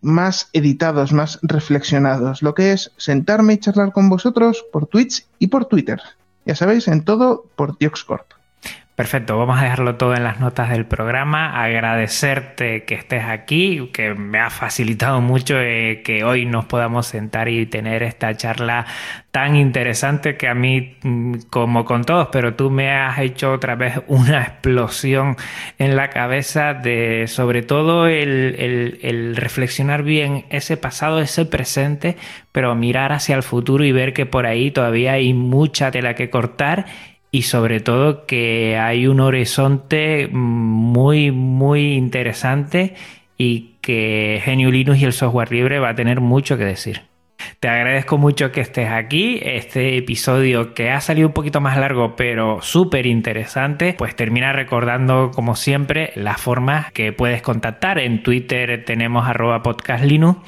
más editados, más reflexionados. Lo que es sentarme y charlar con vosotros por Twitch y por Twitter. Ya sabéis, en todo por Dioxcorp. Perfecto, vamos a dejarlo todo en las notas del programa. Agradecerte que estés aquí, que me ha facilitado mucho eh, que hoy nos podamos sentar y tener esta charla tan interesante que a mí, mm, como con todos, pero tú me has hecho otra vez una explosión en la cabeza de sobre todo el, el reflexionar bien ese pasado, ese presente, pero mirar hacia el futuro y ver que por ahí todavía hay mucha tela que cortar y sobre todo que hay un horizonte muy, muy interesante y que Genio Linux y el software libre va a tener mucho que decir. Te agradezco mucho que estés aquí. Este episodio que ha salido un poquito más largo, pero súper interesante, pues termina recordando, como siempre, las formas que puedes contactar. En Twitter tenemos arroba podcastlinux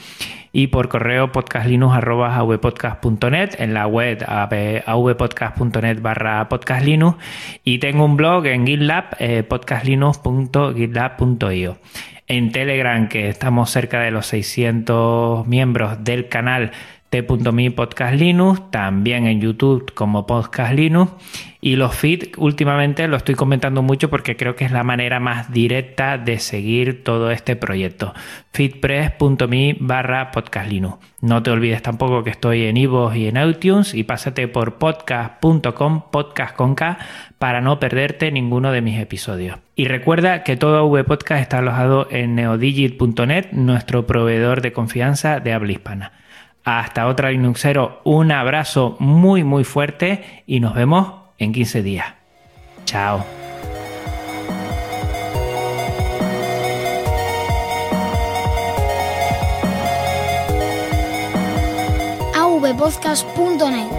y por correo podcastlinux.avpodcast.net, en la web avpodcast.net barra podcastlinux y tengo un blog en GitLab, eh. En Telegram, que estamos cerca de los 600 miembros del canal, t.me podcast Linux, también en YouTube como podcast Linux y los feeds últimamente lo estoy comentando mucho porque creo que es la manera más directa de seguir todo este proyecto. feedpress.me barra podcast Linux. No te olvides tampoco que estoy en iVoox y en iTunes y pásate por podcast.com podcast con K para no perderte ninguno de mis episodios. Y recuerda que todo VPodcast está alojado en neodigit.net, nuestro proveedor de confianza de habla hispana. Hasta otra Linuxero, un abrazo muy muy fuerte y nos vemos en 15 días. Chao. avpodcast.net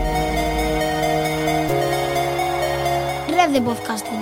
Red de podcasting.